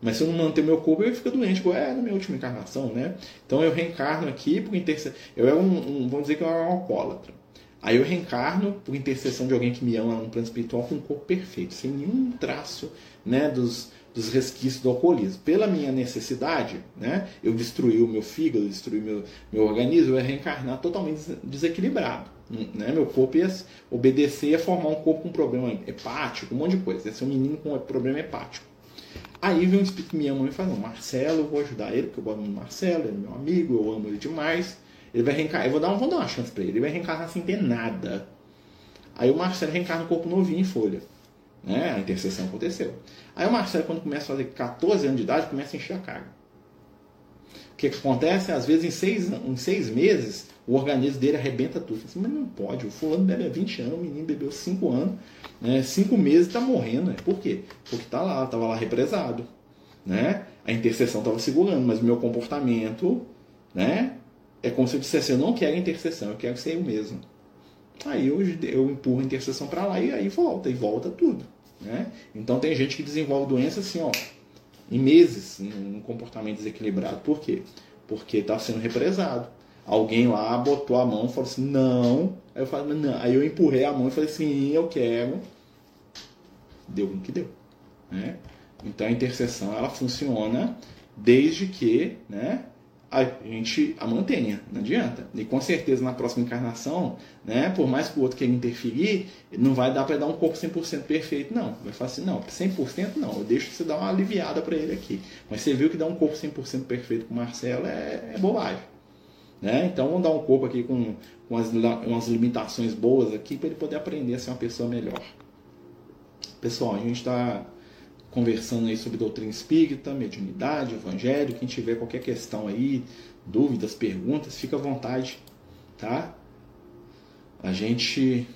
Mas se eu não manter meu corpo, eu fico doente, igual é na minha última encarnação, né? Então eu reencarno aqui por intercessão. Eu era um, um, vamos dizer que eu era um alcoólatra. Aí eu reencarno por intercessão de alguém que me ama no plano espiritual com um corpo perfeito, sem nenhum traço né, dos, dos resquícios do alcoolismo. Pela minha necessidade, né, eu destruí o meu fígado, destruí meu, meu organismo, eu ia reencarnar totalmente desequilibrado. Né? Meu corpo ia obedecer a formar um corpo com problema hepático, um monte de coisa. Ia ser um menino com problema hepático. Aí vem um espírito me ama e fala, Marcelo, eu vou ajudar ele, porque eu gosto do Marcelo, ele é meu amigo, eu amo ele demais. Ele vai reencarnar, eu vou dar, uma, vou dar uma chance para ele, ele vai reencarnar sem ter nada. Aí o Marcelo reencarna um corpo novinho em folha. Né? A intercessão aconteceu. Aí o Marcelo, quando começa a fazer 14 anos de idade, começa a encher a carga. O que, que acontece? Às vezes, em seis, em seis meses, o organismo dele arrebenta tudo. Assim, mas não pode, o fulano bebe há 20 anos, o menino bebeu 5 anos, né, 5 meses está morrendo. Né? Por quê? Porque está lá, estava lá represado. Né? A intercessão estava segurando, mas o meu comportamento né, é como se eu dissesse, eu não quero intercessão, eu quero ser eu mesmo. Aí eu, eu empurro a intercessão para lá e aí volta, e volta tudo. Né? Então tem gente que desenvolve doença assim, ó, em meses, um comportamento desequilibrado. Por quê? Porque está sendo represado alguém lá botou a mão e falou assim, não. Aí eu falei, não. Aí eu empurrei a mão e falei, sim, eu quero. Deu o que deu. Né? Então a intercessão ela funciona desde que né, a gente a mantenha, não adianta. E com certeza na próxima encarnação, né, por mais que o outro queira interferir, não vai dar para dar um corpo 100% perfeito, não. Vai falar assim, não, 100% não, eu deixo você dar uma aliviada para ele aqui. Mas você viu que dar um corpo 100% perfeito com o Marcelo é, é bobagem. Né? Então vamos dar um corpo aqui com, com as, umas limitações boas aqui para ele poder aprender a ser uma pessoa melhor. Pessoal, a gente está conversando aí sobre doutrina espírita, mediunidade, evangelho. Quem tiver qualquer questão aí, dúvidas, perguntas, fica à vontade, tá? A gente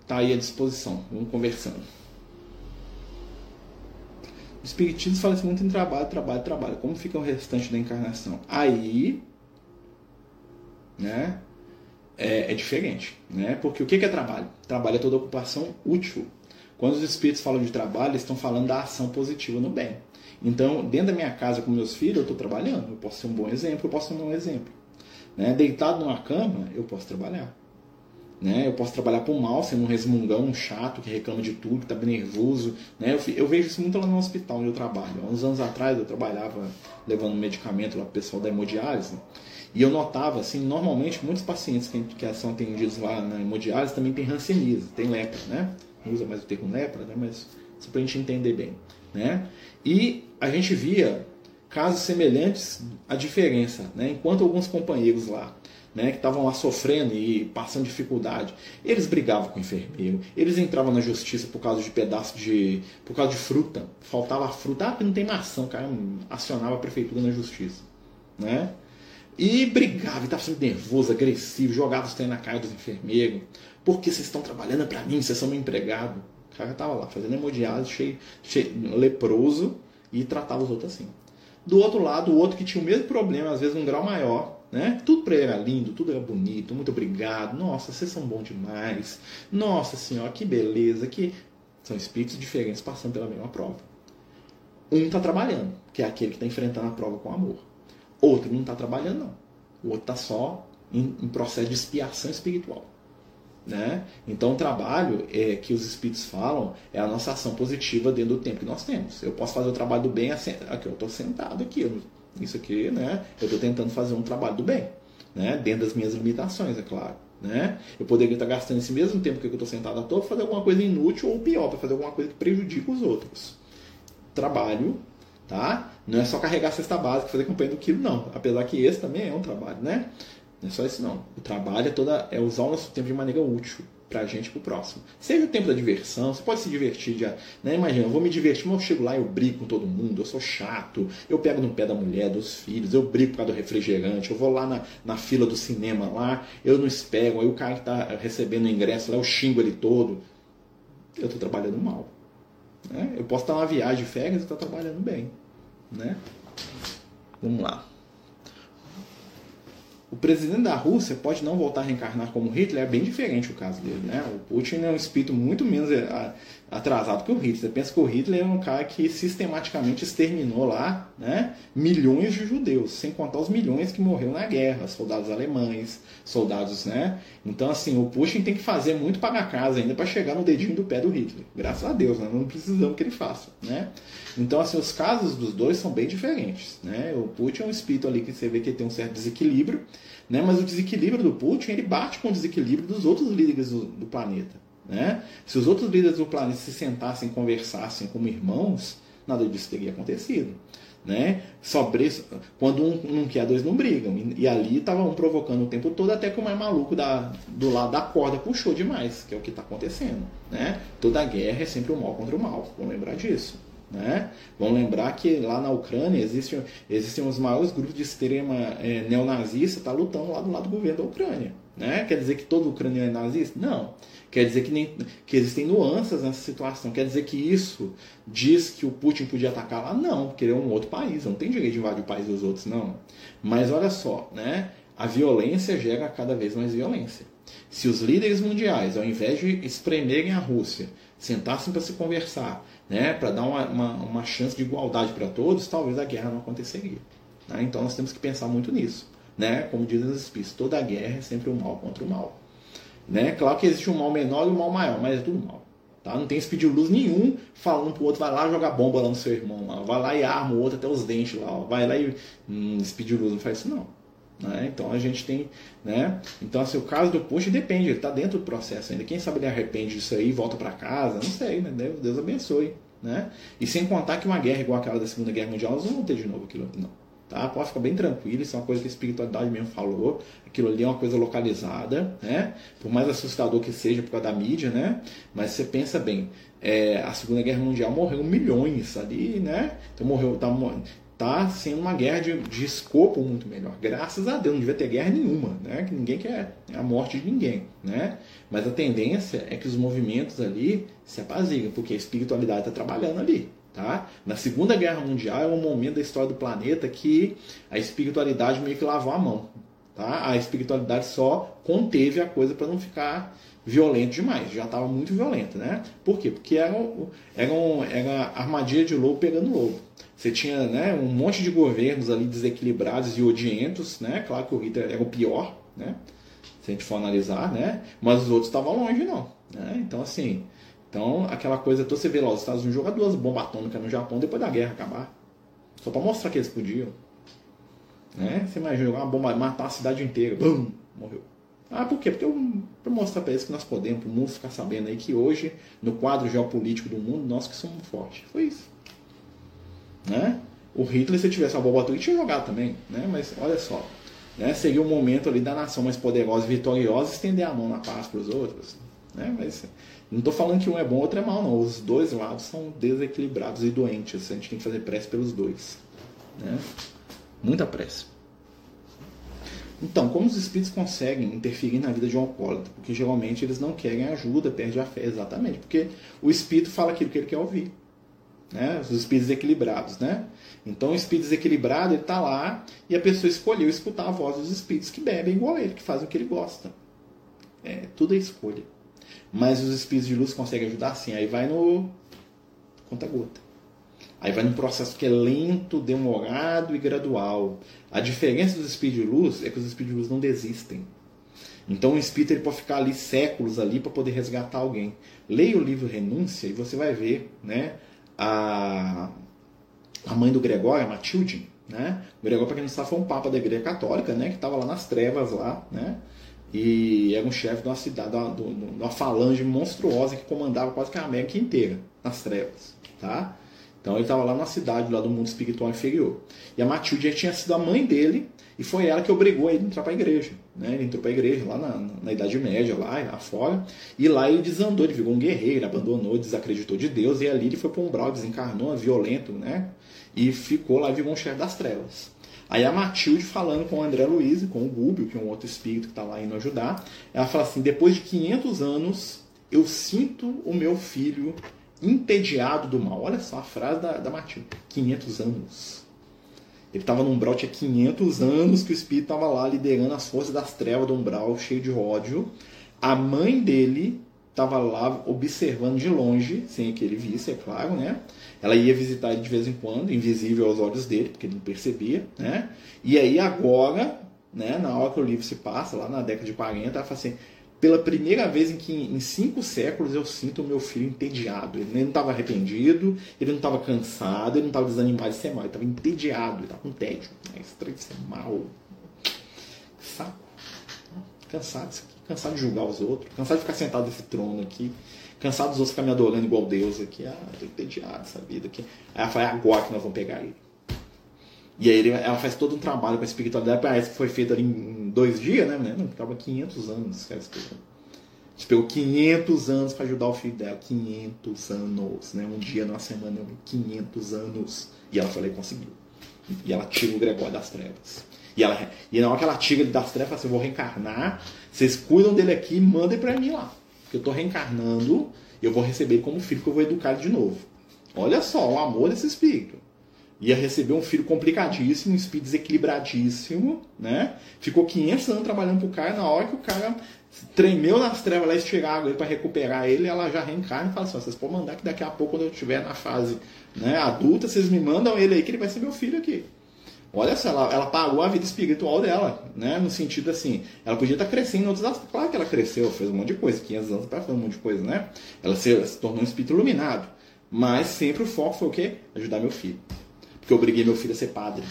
está aí à disposição. Vamos conversando. O Espiritismo fala muito em trabalho, trabalho, trabalho. Como fica o restante da encarnação? Aí né? É, é, diferente, né? Porque o que é trabalho? Trabalho é toda ocupação útil. Quando os espíritos falam de trabalho, eles estão falando da ação positiva no bem. Então, dentro da minha casa com meus filhos, eu estou trabalhando. Eu posso ser um bom exemplo, eu posso ser um mau exemplo. Né? Deitado numa cama, eu posso trabalhar. Né? Eu posso trabalhar por mal, sendo um resmungão, um chato que reclama de tudo, que está nervoso. Né? Eu, eu, vejo isso muito lá no hospital onde eu trabalho. Há uns anos atrás eu trabalhava levando medicamento lá o pessoal da hemodiálise. E eu notava, assim, normalmente muitos pacientes que, que são atendidos lá na hemodiálise também têm hanseníase, tem lepra, né? Não usa mais o termo lepra, né? Mas só para a gente entender bem, né? E a gente via casos semelhantes à diferença, né? Enquanto alguns companheiros lá né, que estavam lá sofrendo e passando dificuldade. Eles brigavam com o enfermeiro, eles entravam na justiça por causa de pedaço de. por causa de fruta. Faltava fruta, ah, porque não tem maçã, o cara acionava a prefeitura na justiça. Né? E brigava, estava sempre nervoso, agressivo, jogava os trem na cara dos enfermeiros. Porque vocês estão trabalhando para mim, vocês são meu empregado. O cara estava lá fazendo hemodiálise, cheio, cheio, leproso, e tratava os outros assim. Do outro lado, o outro que tinha o mesmo problema, às vezes um grau maior, Né? Tudo para ele era lindo, tudo era bonito, muito obrigado. Nossa, vocês são bons demais. Nossa senhora, que beleza, que são espíritos diferentes passando pela mesma prova. Um está trabalhando, que é aquele que está enfrentando a prova com amor. Outro não está trabalhando, não. O outro está só em, em, processo de expiação espiritual. Né? Então, o trabalho é, que os espíritos falam é a nossa ação positiva dentro do tempo que nós temos. Eu posso fazer o trabalho do bem assim, aqui, eu estou sentado aqui, isso aqui, né? Eu estou tentando fazer um trabalho do bem, né? Dentro das minhas limitações, é claro. Né? Eu poderia estar gastando esse mesmo tempo que eu estou sentado à toa para fazer alguma coisa inútil ou pior, para fazer alguma coisa que prejudica os outros. Trabalho, tá? Não é só carregar a cesta básica, fazer campanha do quilo, não. Apesar que esse também é um trabalho, né? Não é só isso, não. O trabalho é, toda, é usar o nosso tempo de maneira útil pra gente e pro próximo. Seja o tempo da diversão, você pode se divertir. Né? Imagina, eu vou me divertir, mas eu chego lá, eu brigo com todo mundo, eu sou chato, eu pego no pé da mulher, dos filhos, eu brigo por causa do refrigerante, eu vou lá na, na fila do cinema lá, eu não espero, aí o cara que tá recebendo o ingresso lá, eu xingo ele todo. Eu tô trabalhando mal. Né? Eu posso estar numa viagem de férias e estar trabalhando bem. Né? Vamos lá. O presidente da Rússia pode não voltar a reencarnar como Hitler, é bem diferente o caso dele. Né? O Putin é um espírito muito menos é, atrasado que o Hitler. Você pensa que o Hitler é um cara que sistematicamente exterminou lá né, milhões de judeus, sem contar os milhões que morreram na guerra, soldados alemães, soldados. Né? Então, assim, o Putin tem que fazer muito para casa ainda para chegar no dedinho do pé do Hitler. Graças a Deus, né? não precisamos que ele faça. Né? Então, assim, os casos dos dois são bem diferentes. Né? O Putin é um espírito ali que você vê que tem um certo desequilíbrio. Né? Mas o desequilíbrio do Putin ele bate com o desequilíbrio dos outros líderes do, do planeta. Né? Se os outros líderes do planeta se sentassem e conversassem como irmãos, nada disso teria acontecido. Né? Sobre, quando um não quer, dois não brigam. E, e ali estava um provocando o tempo todo, até que o mais maluco da, do lado da corda puxou demais, que é o que está acontecendo. Né? Toda guerra é sempre o mal contra o mal, vamos lembrar disso. Né? Vamos lembrar que lá na Ucrânia existem, existem os maiores grupos de extrema é, neonazista tá lutando lá do lado do governo da Ucrânia. Né? Quer dizer que todo ucraniano é nazista? Não. Quer dizer que, nem, que existem nuances nessa situação. Quer dizer que isso diz que o Putin podia atacar lá? Não, porque ele é um outro país, não tem direito de invadir o país dos outros, não. Mas olha só, né? a violência gera cada vez mais violência. Se os líderes mundiais, ao invés de espremerem a Rússia, sentassem para se conversar, né, para dar uma, uma, uma, chance de igualdade para todos, talvez a guerra não aconteceria. Né? Então nós temos que pensar muito nisso. Né? Como dizem os espíritos, toda guerra é sempre o mal contra o mal. Né? Claro que existe um mal menor e um mal maior, mas é tudo mal. Tá? Não tem speed luz nenhum falando pro outro, vai lá jogar bomba lá no seu irmão, lá. vai lá e arma o outro até os dentes lá, vai lá e. Hum, luz não faz isso não. Né? Então a gente tem. Né? Então, assim, o caso do Push depende, ele está dentro do processo ainda. Quem sabe ele arrepende disso aí volta para casa, não sei, né? Deus, Deus abençoe. Né? E sem contar que uma guerra igual aquela da Segunda Guerra Mundial, nós não vamos ter de novo aquilo, não. Tá? Pode ficar bem tranquilo, isso é uma coisa que a espiritualidade mesmo falou. Aquilo ali é uma coisa localizada, né? Por mais assustador que seja por causa da mídia, né? Mas você pensa bem, é, a Segunda Guerra Mundial morreu milhões ali, né? Então morreu, tá, tá sendo uma guerra de, de escopo muito melhor. Graças a Deus, não devia ter guerra nenhuma, né? Que ninguém quer a morte de ninguém, né? Mas a tendência é que os movimentos ali se apaziguem, porque a espiritualidade está trabalhando ali, tá? Na Segunda Guerra Mundial é um momento da história do planeta que a espiritualidade meio que lavou a mão, tá? A espiritualidade só conteve a coisa para não ficar violento demais, já estava muito violento, né? Por quê? Porque era, era, um, era armadilha de lobo pegando lobo. Você tinha né, um monte de governos ali desequilibrados e odientos, né? Claro que o Hitler era o pior, né? Se a gente for analisar, né? Mas os outros estavam longe, não. Né? Então, assim, então aquela coisa toda, você vê lá, os Estados Unidos jogam duas bombas atômicas no Japão depois da guerra acabar. Só para mostrar que eles podiam. Né? Você imagina jogar uma bomba, matar a cidade inteira, bum, morreu. Ah, por quê? Porque para mostrar para eles que nós podemos, para o mundo ficar sabendo aí que hoje, no quadro geopolítico do mundo, nós que somos fortes. Foi isso. Né? O Hitler, se tivesse uma bomba atômica, tinha jogado também, né? mas olha só. Né? Seria o momento ali da nação mais poderosa e vitoriosa estender a mão na paz para os outros. Né? Mas não estou falando que um é bom, outro é mal, não. Os dois lados são desequilibrados e doentes. A gente tem que fazer prece pelos dois. Né? Muita prece. Então, como os espíritos conseguem interferir na vida de um alcoólatra? Porque geralmente eles não querem ajuda, perde a fé, exatamente. Porque o espírito fala aquilo que ele quer ouvir. Né? Os espíritos equilibrados, né? Então o espírito desequilibrado ele está lá e a pessoa escolheu escutar a voz dos espíritos que bebem igual ele, que fazem o que ele gosta. É, tudo é escolha. Mas os espíritos de luz conseguem ajudar sim. Aí vai no conta-gota. Aí vai num processo que é lento, demorado e gradual. A diferença dos espíritos de luz é que os espíritos de luz não desistem. Então o espírito ele pode ficar ali séculos ali para poder resgatar alguém. Leia o livro Renúncia e você vai ver, né, a, a mãe do Gregório, a Matilde, né? O Gregório, para quem não sabe, foi um papa da Igreja Católica, né, que estava lá nas trevas lá, né? E era um chefe de uma cidade, de uma, de uma falange monstruosa que comandava quase que a América inteira nas trevas, tá? Então ele estava lá na cidade, lá do mundo espiritual inferior. E a Matilde tinha sido a mãe dele, e foi ela que obrigou ele a entrar para a igreja. Né? Ele entrou para a igreja lá na, na, Idade Média, lá afora, e lá ele desandou, ele virou um guerreiro, abandonou, desacreditou de Deus, e ali ele foi para um umbral, desencarnou, violento, né? e ficou lá virou um chefe das trevas. Aí a Matilde falando com o André Luiz, com o Gúbio, que é um outro espírito que está lá indo ajudar, ela fala assim: depois de 500 anos, eu sinto o meu filho entediado do mal. Olha só a frase da, da Matilde: 500 anos. Ele estava no umbral, tinha 500 anos que o espírito estava lá liderando as forças das trevas do umbral, cheio de ódio. A mãe dele estava lá observando de longe, sem que ele visse, é claro, né? Ela ia visitar ele de vez em quando, invisível aos olhos dele, porque ele não percebia, né? E aí agora, né, na hora que o livro se passa, lá na década de 40, ela fala assim, pela primeira vez em que em cinco séculos eu sinto o meu filho entediado. Ele não estava arrependido, ele não estava cansado, ele não estava desanimado de ser mal, ele estava entediado, ele estava com tédio. É estranho de ser mal. Saco. Cansado disso aqui, cansado de julgar os outros, cansado de ficar sentado nesse trono aqui, cansado dos outros ficar me adorando igual Deus aqui. Ah, tô entediado essa vida aqui. Aí ela fala, é agora que nós vamos pegar ele. E aí ele, ela faz todo um trabalho com a espiritualidade, parece que foi feito ali em dois dias, né? Não, estava 500 anos. Cara, Esperou 500 anos para ajudar o filho dela. 500 anos, né? Um dia numa semana, 500 anos. E ela e conseguiu. E ela tira o Gregório das trevas. E, ela, e na hora que ela tira ele das trevas, assim, eu vou reencarnar, vocês cuidam dele aqui e mandem para mim lá. Porque eu estou reencarnando, eu vou receber como filho que eu vou educar ele de novo. Olha só o amor desse espírito ia receber um filho complicadíssimo, um espírito desequilibradíssimo, né? Ficou 500 anos trabalhando pro cara, na hora que o cara tremeu nas trevas lá, água para recuperar ele, ela já reencarna e fala assim, vocês podem mandar que daqui a pouco, quando eu estiver na fase né, adulta, vocês me mandam ele aí que ele vai ser meu filho aqui. Olha só, ela, ela pagou a vida espiritual dela, né? No sentido assim, ela podia estar crescendo em outros aspectos. Claro que ela cresceu, fez um monte de coisa, 500 anos para fazer um monte de coisa, né? Ela se, se tornou um espírito iluminado. Mas sempre o foco foi o quê? Ajudar meu filho porque eu obriguei meu filho a ser padre.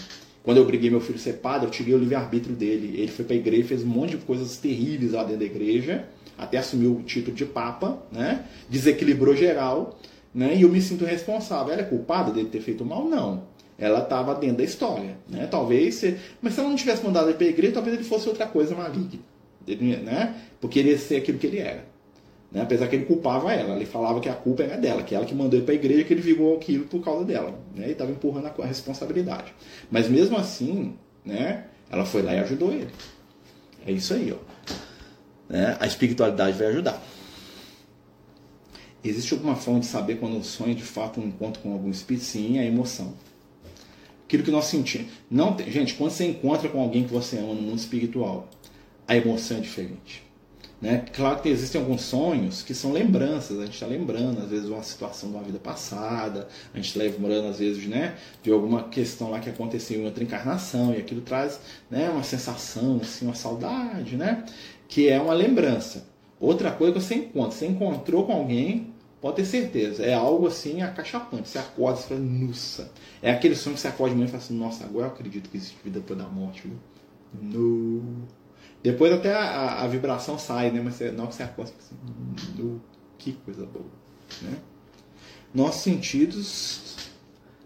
Quando eu obriguei meu filho a ser padre, eu tirei o livre-arbítrio dele. Ele foi para a igreja, fez um monte de coisas terríveis lá dentro da igreja, até assumiu o título de papa, né? desequilibrou geral, né? e eu me sinto responsável. Ela é culpada dele ter feito mal? Não. Ela estava dentro da história. Né? Talvez, se... mas se ela não tivesse mandado ele para a igreja, talvez ele fosse outra coisa maligna. Né? Porque ele ia ser aquilo que ele era. Né? Apesar que ele culpava ela, ele falava que a culpa era dela, que ela que mandou ele para a igreja, que ele virou aquilo por causa dela. Né? E estava empurrando a responsabilidade. Mas mesmo assim, né? ela foi lá e ajudou ele. É isso aí. Ó. Né? A espiritualidade vai ajudar. Existe alguma forma de saber quando um sonho de fato um encontro com algum espírito? Sim, a emoção. Aquilo que nós sentimos. Não, gente, quando você encontra com alguém que você ama no mundo espiritual, a emoção é diferente. Né? Claro que existem alguns sonhos que são lembranças, a gente está lembrando, às vezes, uma situação de uma vida passada, a gente está lembrando, às vezes, né, de alguma questão lá que aconteceu em outra encarnação, e aquilo traz né, uma sensação, assim, uma saudade, né, que é uma lembrança. Outra coisa que você encontra, você encontrou com alguém, pode ter certeza, é algo assim acachapante. Você acorda e fala, nossa. É aquele sonho que você acorda de manhã e fala assim, nossa, agora eu acredito que existe vida depois da morte. Viu? No. Depois até a, a, vibração sai, né? Mas você, na hora que você acorda, você assim, que coisa boa. Né? Nossos sentidos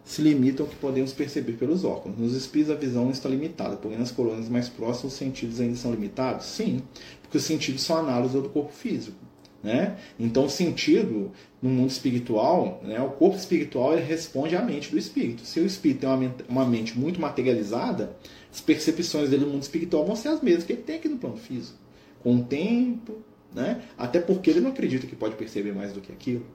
se limitam ao que podemos perceber pelos óculos. Nos espíritos a visão está limitada, porém nas colônias mais próximas os sentidos ainda são limitados? Sim, porque os sentidos são análogos do corpo físico. Né? Então, o sentido no mundo espiritual, né, o corpo espiritual responde à mente do espírito. Se o espírito tem uma mente, uma mente muito materializada, as percepções dele no mundo espiritual vão ser as mesmas que ele tem aqui no plano físico. Com o tempo, né? até porque ele não acredita que pode perceber mais do que aquilo.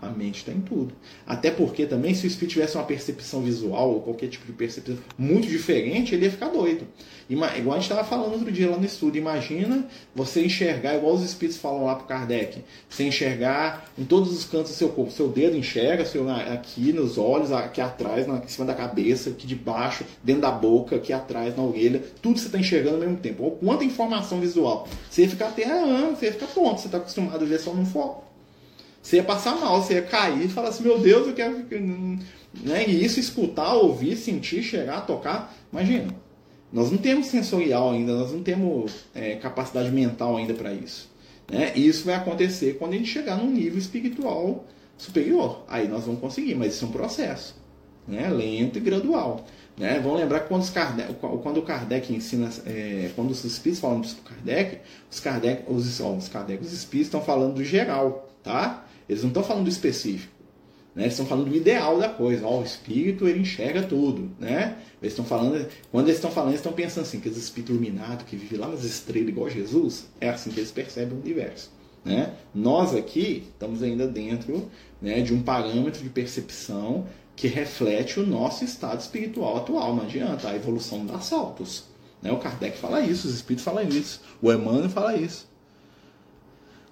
A mente está em tudo. Até porque também, se o espírito tivesse uma percepção visual ou qualquer tipo de percepção muito diferente, ele ia ficar doido. Igual a gente estava falando outro dia lá no estudo. Imagina você enxergar, igual os espíritos falam lá para Kardec, você enxergar em todos os cantos do seu corpo. Seu dedo enxerga, seu, aqui nos olhos, aqui atrás, na, em cima da cabeça, aqui de baixo, dentro da boca, aqui atrás, na orelha. Tudo você está enxergando ao mesmo tempo. Ou quanta informação visual. Você ia ficar ah, você ia ficar tonto. Você está acostumado a ver só no foco. Você ia passar mal, você ia cair e falar assim, meu Deus, eu quero. Né? E isso, escutar, ouvir, sentir, cheirar, tocar, imagina. Nós não temos sensorial ainda, nós não temos é, capacidade mental ainda para isso. Né? E isso vai acontecer quando a gente chegar num nível espiritual superior. Aí nós vamos conseguir, mas isso é um processo. Né? Lento e gradual. Né? Vamos lembrar que quando, Kardec, quando o Kardec ensina, é, quando os espíritos falam para Kardec, os Kardec, os, ó, os Kardec, os espíritos estão falando do geral, tá? Eles não estão falando do específico. Né? Eles estão falando do ideal da coisa. Ó, o espírito ele enxerga tudo. Né? Eles estão falando, quando eles estão falando, eles estão pensando assim, que esse espírito iluminado que vive lá nas estrelas igual Jesus, é assim que eles percebem o universo. Né? Nós aqui estamos ainda dentro né, de um parâmetro de percepção que reflete o nosso estado espiritual atual. Não adianta, a evolução dá saltos. Né? O Kardec fala isso, os espíritos falam isso, o Emmanuel fala isso.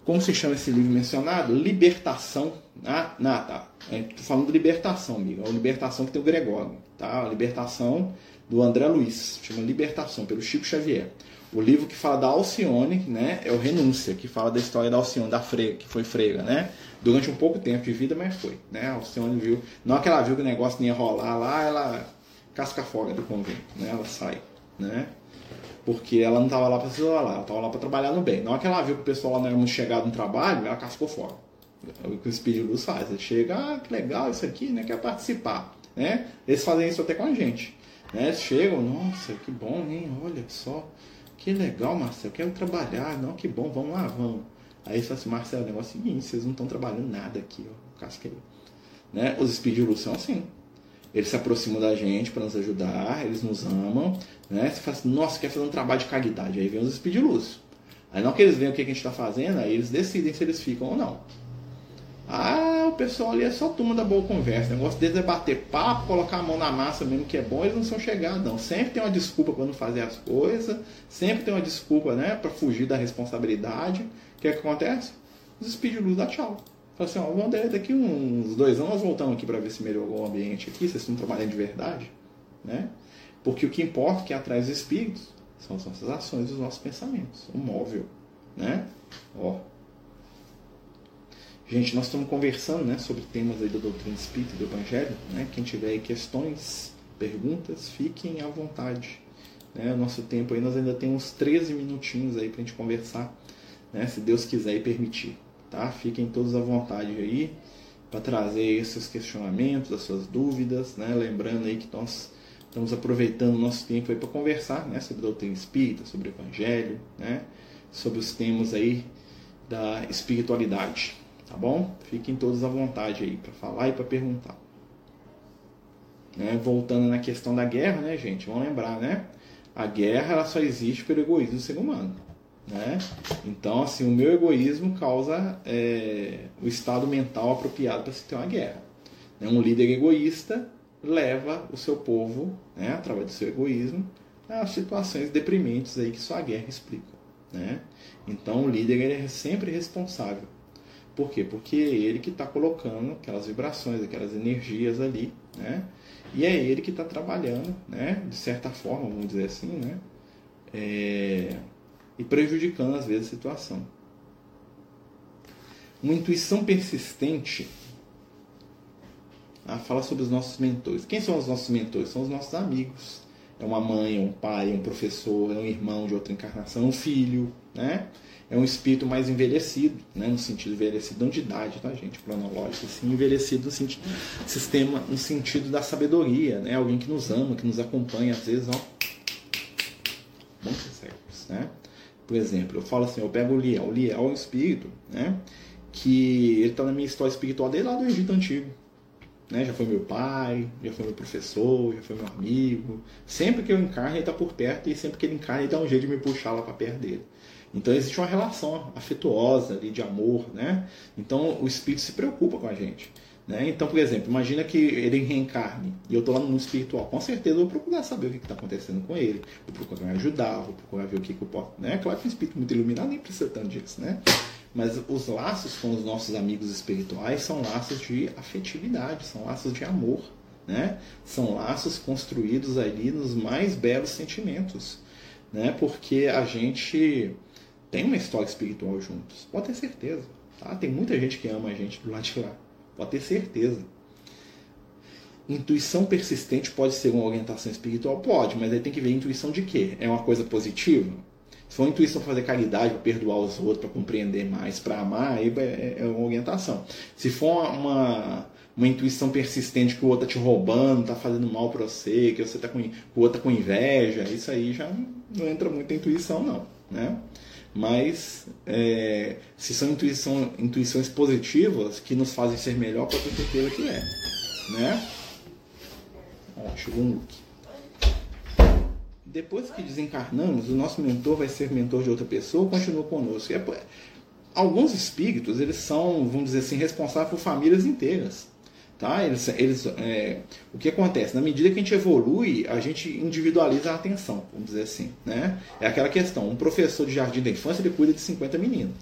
Como se chama esse livro mencionado? Libertação. Ah, não, tá. Estou é, falando de libertação, amigo. É a libertação que tem o Gregório. Tá? A libertação do André Luiz. Chama Libertação, pelo Chico Xavier. O livro que fala da Alcione, né, é o Renúncia, que fala da história da Alcione, da freira, que foi freira, né? Durante um pouco tempo de vida, mas foi, né? A Alcione viu, não é que ela viu que o negócio não ia rolar lá, ela casca fora do convento, né? Ela sai, né? Porque ela não estava lá para se isolar, ela estava lá para trabalhar no bem. Na hora que ela viu que o pessoal lá não era muito chegado no trabalho, ela cascou fora. É o que o de Luz faz. Ele chega, ah, que legal isso aqui, né? Quer participar. Né? Eles fazem isso até com a gente. Né? Chegam, nossa, que bom, hein? Olha só. Que legal, Marcelo, quero trabalhar. Não, que bom, vamos lá, vamos. Aí eles falam assim, Marcelo, o negócio é o seguinte, vocês não estão trabalhando nada aqui, ó. Aí. Né? Os de Luz são assim. Eles se aproximam da gente para nos ajudar, eles nos amam, né? Você fala assim, nossa, quer fazer um trabalho de caridade. Aí vem os espíritos. Aí não que eles veem o que a gente está fazendo, aí eles decidem se eles ficam ou não. Ah, o pessoal ali é só turma da boa conversa. O negócio deles é bater papo, colocar a mão na massa mesmo que é bom, eles não são chegados, não. Sempre tem uma desculpa para não fazer as coisas, sempre tem uma desculpa né, para fugir da responsabilidade. O que, é que acontece? Os espíritos dá tchau. Fala assim, ó, vamos daqui uns dois anos nós voltamos aqui para ver se melhorou o ambiente aqui, vocês estão trabalhando de verdade, né? Porque o que importa que atrás dos espíritos são as nossas ações, os nossos pensamentos, o móvel, né? Ó. Gente, nós estamos conversando, né, sobre temas aí da doutrina espírita e do evangelho, né? Quem tiver questões, perguntas, fiquem à vontade. Né? O nosso tempo aí nós ainda temos 13 minutinhos aí para a gente conversar, né? Se Deus quiser e permitir tá? Fiquem todos à vontade aí para trazer esses questionamentos, as suas dúvidas, né? Lembrando aí que nós estamos aproveitando o nosso tempo aí para conversar, né? Sobre doutrina espírita, sobre evangelho, né? Sobre os temas aí da espiritualidade, tá bom? Fiquem todos à vontade aí para falar e para perguntar. Né? Voltando na questão da guerra, né, gente? Vamos lembrar, né? A guerra ela só existe pelo egoísmo do ser humano. Né? Então, assim, o meu egoísmo causa é, o estado mental apropriado para se ter uma guerra. Né? Um líder egoísta leva o seu povo, né, através do seu egoísmo, a situações deprimentes aí que só a guerra explica. Né? Então, o líder ele é sempre responsável. Por quê? Porque é ele que está colocando aquelas vibrações, aquelas energias ali, né? E é ele que está trabalhando, né? De certa forma, vamos dizer assim, né? É e prejudicando às vezes a situação. Uma intuição persistente ah, fala sobre os nossos mentores. Quem são os nossos mentores? São os nossos amigos. É uma mãe, é um pai, é um professor, é um irmão de outra encarnação, é um filho, né? É um espírito mais envelhecido, né? no sentido envelhecido não de idade, tá, gente? Cronológico, assim, envelhecido no sentido, sistema, no sentido da sabedoria, né? Alguém que nos ama, que nos acompanha, às vezes, ó, bons séculos, né? Por exemplo, eu falo assim, eu pego o Liel. O Liel é um espírito, né? Que ele está na minha história espiritual desde lá do Egito Antigo. Né? Já foi meu pai, já foi meu professor, já foi meu amigo. Sempre que eu encarno, ele está por perto e sempre que ele encarna, ele dá um jeito de me puxar lá para perto dele. Então existe uma relação afetuosa ali de amor, né? Então o espírito se preocupa com a gente. Né? Então, por exemplo, imagina que ele reencarne e eu estou lá no mundo espiritual. Com certeza eu vou procurar saber o que está acontecendo com ele, vou procurar ajudar, vou procurar ver o que, que eu posso. Né? Claro que um espírito muito iluminado nem precisa tanto disso, né? Mas os laços com os nossos amigos espirituais são laços de afetividade, são laços de amor, né? São laços construídos ali nos mais belos sentimentos, né? Porque a gente tem uma história espiritual juntos, pode ter certeza. Tá? Tem muita gente que ama a gente do lado de lá. Pode ter certeza. Intuição persistente pode ser uma orientação espiritual? Pode, mas aí tem que ver intuição de quê? É uma coisa positiva? Se for intuição para fazer caridade, para perdoar os outros, para compreender mais, para amar, aí é, é uma orientação. Se for uma, uma intuição persistente que o outro está te roubando, está fazendo mal para você, que você está com, o outro tá com inveja, isso aí já não entra muito em intuição, não. Né? Mas é, se são intuição, intuições positivas que nos fazem ser melhor, pode ter certeza que é. Né? Ó, chegou um look. Depois que desencarnamos, o nosso mentor vai ser mentor de outra pessoa, continua conosco. É, alguns espíritos, eles são, vamos dizer assim, responsáveis por famílias inteiras. Tá? Eles, eles, é, o que acontece? Na medida que a gente evolui, a gente individualiza a atenção, vamos dizer assim. Né? É aquela questão: um professor de jardim da infância ele cuida de 50 meninos.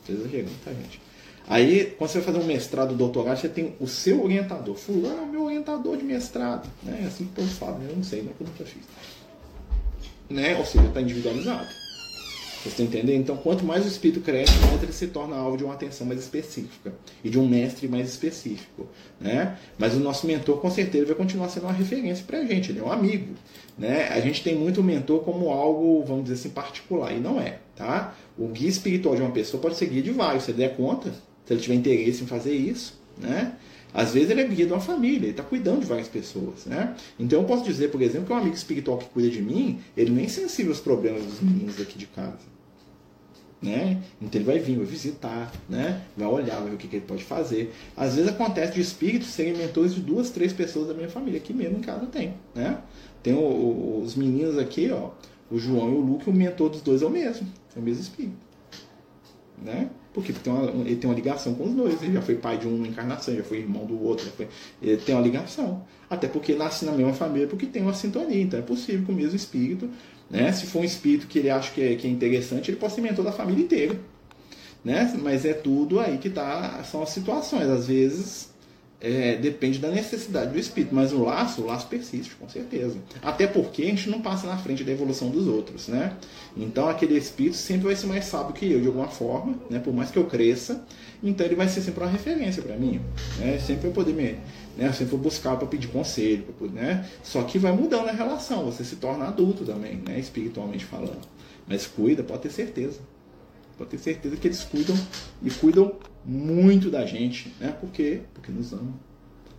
Estou exagerando, tá, gente? Aí, quando você vai fazer um mestrado, doutorado, você tem o seu orientador. Fulano é o meu orientador de mestrado. Né? É assim que todos falam, eu não sei, não eu nunca fiz. Né? Ou seja, está individualizado. Você está entendendo? Então, quanto mais o espírito cresce, mais ele se torna alvo de uma atenção mais específica e de um mestre mais específico. Né? Mas o nosso mentor, com certeza, vai continuar sendo uma referência para a gente, ele é um amigo. Né? A gente tem muito o mentor como algo, vamos dizer assim, particular, e não é. Tá? O guia espiritual de uma pessoa pode ser guia de vários, se ele der conta, se ele tiver interesse em fazer isso. Né? Às vezes ele é guia de uma família, ele está cuidando de várias pessoas. Né? Então eu posso dizer, por exemplo, que um amigo espiritual que cuida de mim, ele nem é sensível aos problemas dos meninos aqui de casa né? Então ele vai vir, vai visitar, né? Vai olhar, vai ver o que, que ele pode fazer. Às vezes acontece de espíritos serem mentores de duas, três pessoas da minha família, aqui mesmo em casa tem, né? Tem o, o, os meninos aqui, ó, o João e o Luke, o mentor dos dois é o mesmo, é o mesmo espírito, né? Por quê? Porque tem uma, ele tem uma ligação com os dois. Ele já foi pai de uma encarnação, já foi irmão do outro. Foi, ele tem uma ligação. Até porque nasce na mesma família, porque tem uma sintonia. Então é possível que o mesmo espírito né? Se for um espírito que ele acha que é, que é interessante, ele pode ser mentor da família inteira. Né? Mas é tudo aí que tá, são as situações. Às vezes é, depende da necessidade do espírito, mas o laço, o laço persiste, com certeza. Até porque a gente não passa na frente da evolução dos outros, né? Então aquele espírito sempre vai ser mais sábio que eu, de alguma forma, né? Por mais que eu cresça, então ele vai ser sempre uma referência para mim, né? Sempre eu poder me, né? Eu sempre vou buscar para pedir conselho, pra, né? Só que vai mudando a relação, você se torna adulto também, né? Espiritualmente falando. Mas cuida, pode ter certeza. Pode ter certeza que eles cuidam e cuidam muito da gente, né? Por quê? Porque nos amam.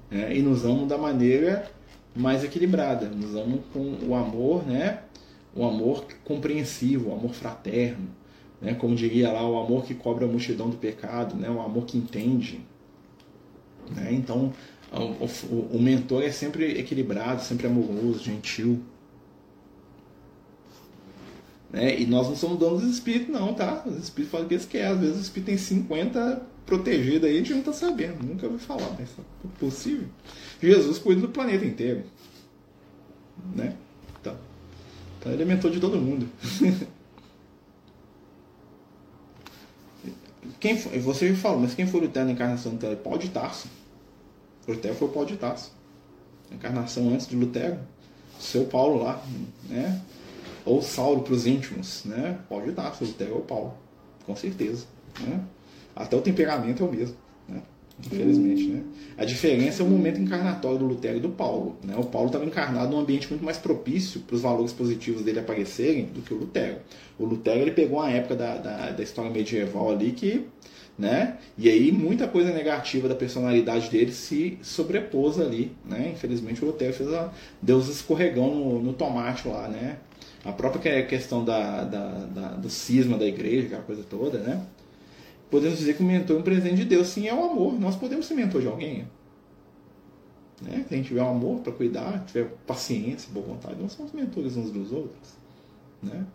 Né? E nos amam da maneira mais equilibrada. Nos amam com o amor, né? O amor compreensivo, o amor fraterno. Né? Como diria lá, o amor que cobra a multidão do pecado, né? o amor que entende. Né? Então, o, o, o mentor é sempre equilibrado, sempre amoroso, gentil. Né? E nós não somos donos dos espíritos, não, tá? Os espíritos falam o que eles querem. Às vezes o espírito tem 50 protegido aí, a gente não está sabendo, nunca ouviu falar, mas é possível. Jesus cuida do planeta inteiro. Né? Então, então ele é mentor de todo mundo. quem foi, você falou, mas quem foi Lutero na encarnação do? Paulo de Tarso. Lutero foi o Paulo de Tarso. Encarnação antes de Lutero. Seu Paulo lá, né? Ou Saulo para os íntimos, né? Paulo de Tarso, Lutero ou Paulo. Com certeza. Né? Até o temperamento é o mesmo, né? infelizmente. Né? A diferença é o momento encarnatório do Lutero e do Paulo. Né? O Paulo estava encarnado num ambiente muito mais propício para os valores positivos dele aparecerem do que o Lutero. O Lutero ele pegou uma época da, da, da história medieval ali que né? E aí muita coisa negativa da personalidade dele se sobrepôs ali, né? Infelizmente o Lutero fez a Deus escorregão no, no tomate lá, né? A própria questão da, da, da, do cisma da igreja, aquela coisa toda, né? podemos dizer que o mentor é um presente de Deus. Sim, é o amor. Nós podemos ser mentor de alguém. Né? Se a gente tiver um amor para cuidar, tiver paciência, boa vontade, nós somos mentores uns dos outros. Né?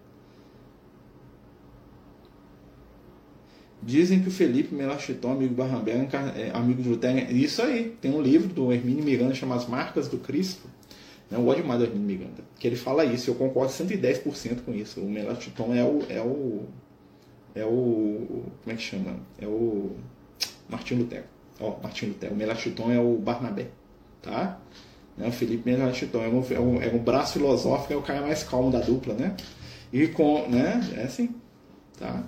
Dizem que o Felipe Melachitão, amigo Barrambé, é amigo de Lutero. Isso aí, tem um livro do Hermínio Miranda chamado As Marcas do Cristo. Né? Eu gosto demais do Hermínio Miranda. Que ele fala isso, eu concordo 110% com isso. O Melachitão é o, é o. É o. Como é que chama? É o. Martim Lutero. Ó, Martim Lutero. O Melachitão é o Barnabé. Tá? Né? O Felipe Melachitão é um, é, um, é um braço filosófico, é o cara mais calmo da dupla, né? E com. né? É assim. Tá?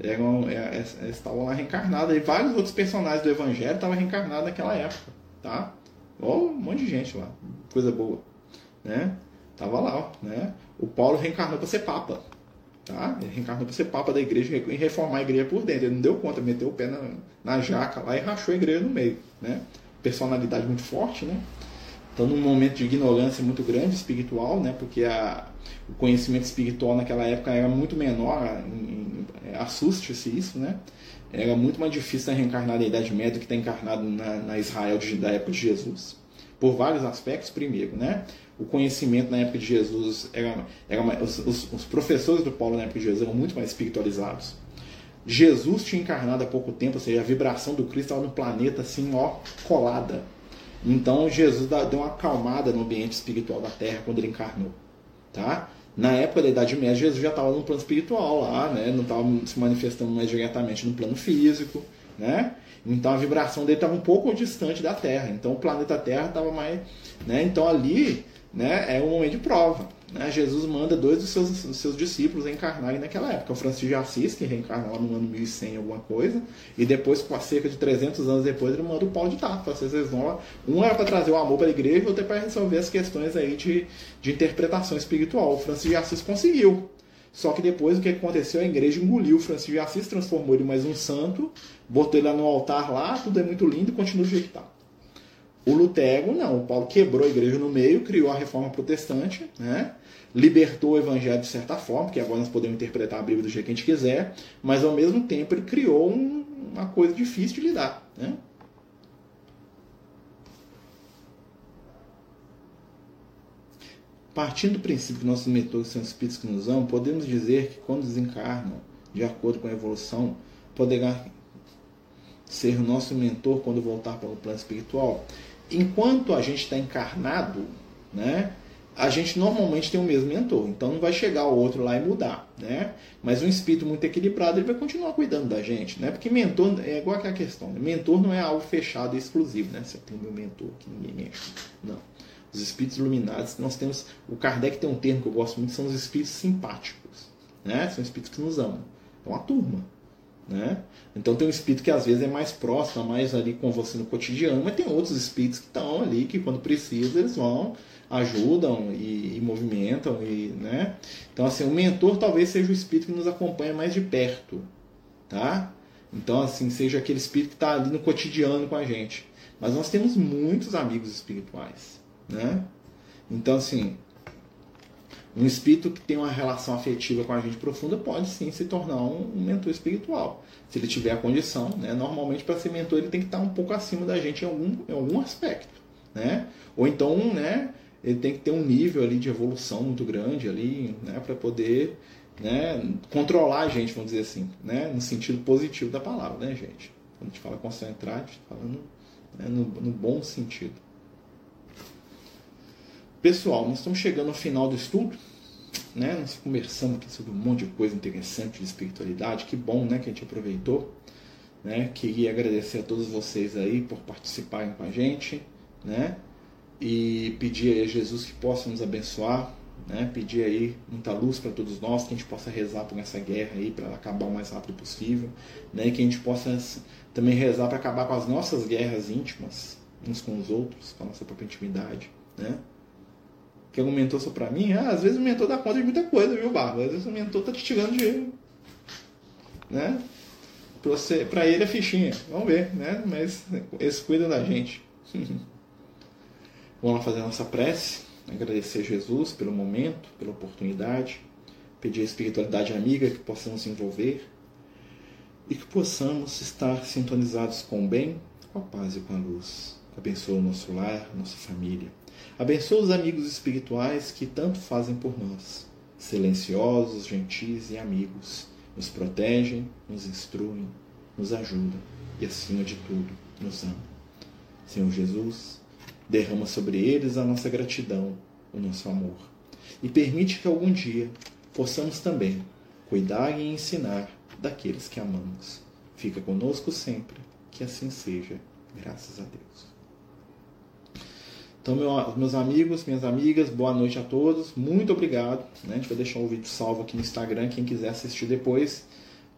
Eram, é, é, estavam lá reencarnados. E vários outros personagens do Evangelho estavam reencarnados naquela época. Tá? Ó, um monte de gente lá. Coisa boa. Né? Tava lá. Né? O Paulo reencarnou para ser papa. Tá? Ele reencarnou para ser papa da igreja e reformar a igreja por dentro. Ele não deu conta, meteu o pé na, na jaca lá e rachou a igreja no meio. Né? Personalidade muito forte, né? Então, num momento de ignorância muito grande espiritual, né? Porque a, o conhecimento espiritual naquela época era muito menor, assuste-se isso, né? Era muito mais difícil reencarnar na Idade Média do que estar encarnado na, na Israel de, da época de Jesus. Por vários aspectos, primeiro, né? O conhecimento na época de Jesus era, era os, os, os professores do Paulo na época de Jesus eram muito mais espiritualizados. Jesus tinha encarnado há pouco tempo, ou seja, a vibração do Cristo estava no planeta assim, ó, colada. Então Jesus deu uma acalmada no ambiente espiritual da Terra quando ele encarnou. Tá? Na época da Idade Média, Jesus já estava no plano espiritual lá, né? não estava se manifestando mais diretamente no plano físico. Né? Então a vibração dele estava um pouco distante da Terra. Então o planeta Terra estava mais. Né? Então ali né, é um momento de prova. Né? Jesus manda dois dos seus, dos seus discípulos encarnarem naquela época. O Francisco de Assis, que reencarna lá no ano 1100, alguma coisa, e depois, cerca de 300 anos depois, ele manda o Paulo de Tarso. Vocês vão lá. Um era para trazer o amor para a igreja, outro é para resolver as questões aí de, de interpretação espiritual. O Francisco de Assis conseguiu. Só que depois o que aconteceu? A igreja engoliu o Francisco de Assis, transformou ele mais um santo, botou ele lá no altar lá, tudo é muito lindo e continua do jeito que está. O Lutero, não. O Paulo quebrou a igreja no meio, criou a reforma protestante, né? Libertou o evangelho de certa forma, que agora nós podemos interpretar a Bíblia do jeito que a gente quiser, mas ao mesmo tempo ele criou um, uma coisa difícil de lidar. Né? Partindo do princípio que nossos mentores são espíritos que nos amam, podemos dizer que quando desencarnam, de acordo com a evolução, poderá ser nosso mentor quando voltar para o plano espiritual. Enquanto a gente está encarnado, né, a gente normalmente tem o mesmo mentor, então não vai chegar o outro lá e mudar, né? Mas um espírito muito equilibrado ele vai continuar cuidando da gente, né? Porque mentor é igual aquela questão, né? mentor não é algo fechado e exclusivo, né? Você tem meu mentor que ninguém mexe, não. Os espíritos iluminados, nós temos, o Kardec tem um termo que eu gosto muito, são os espíritos simpáticos, né? São espíritos que nos amam, é uma turma, né? Então tem um espírito que às vezes é mais próximo, mais ali com você no cotidiano, mas tem outros espíritos que estão ali que quando precisa eles vão ajudam e, e, movimentam e, né? Então assim, o mentor talvez seja o espírito que nos acompanha mais de perto, tá? Então assim, seja aquele espírito que está ali no cotidiano com a gente. Mas nós temos muitos amigos espirituais, né? Então assim, um espírito que tem uma relação afetiva com a gente profunda pode sim se tornar um, mentor espiritual, se ele tiver a condição, né? Normalmente para ser mentor ele tem que estar um pouco acima da gente em algum, em algum aspecto, né? Ou então, né? Ele tem que ter um nível ali de evolução muito grande ali, né, para poder né, controlar a gente, vamos dizer assim, né, no sentido positivo da palavra, né, gente? Quando a gente fala concentrar, a gente está falando né, no, no bom sentido. Pessoal, nós estamos chegando ao final do estudo, né? Nós conversamos aqui sobre um monte de coisa interessante de espiritualidade, que bom, né, que a gente aproveitou, né? Queria agradecer a todos vocês aí por participarem com a gente, né? E pedir a Jesus que possa nos abençoar, né? pedir aí muita luz para todos nós, que a gente possa rezar por essa guerra aí, para ela acabar o mais rápido possível, né? e que a gente possa também rezar para acabar com as nossas guerras íntimas, uns com os outros, com a nossa própria intimidade. Né? Que algum mentor só para mim, ah, às vezes o mentor dá conta de muita coisa, viu, Barba? Às vezes o mentor tá te tirando dinheiro. Né? Para ele é fichinha, vamos ver, né? Mas eles cuidam da gente. Vamos fazer nossa prece, agradecer a Jesus pelo momento, pela oportunidade, pedir a espiritualidade amiga que possamos envolver e que possamos estar sintonizados com o bem, com a paz e com a luz. Abençoa o nosso lar, nossa família. Abençoa os amigos espirituais que tanto fazem por nós, silenciosos, gentis e amigos, nos protegem, nos instruem, nos ajudam e, acima de tudo, nos amam. Senhor Jesus, derrama sobre eles a nossa gratidão, o nosso amor, e permite que algum dia possamos também cuidar e ensinar daqueles que amamos. Fica conosco sempre, que assim seja, graças a Deus. Então, meu, meus amigos, minhas amigas, boa noite a todos. Muito obrigado. Né? A gente vai deixar o vídeo salvo aqui no Instagram. Quem quiser assistir depois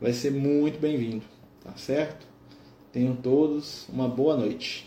vai ser muito bem-vindo. Tá certo? Tenham todos uma boa noite.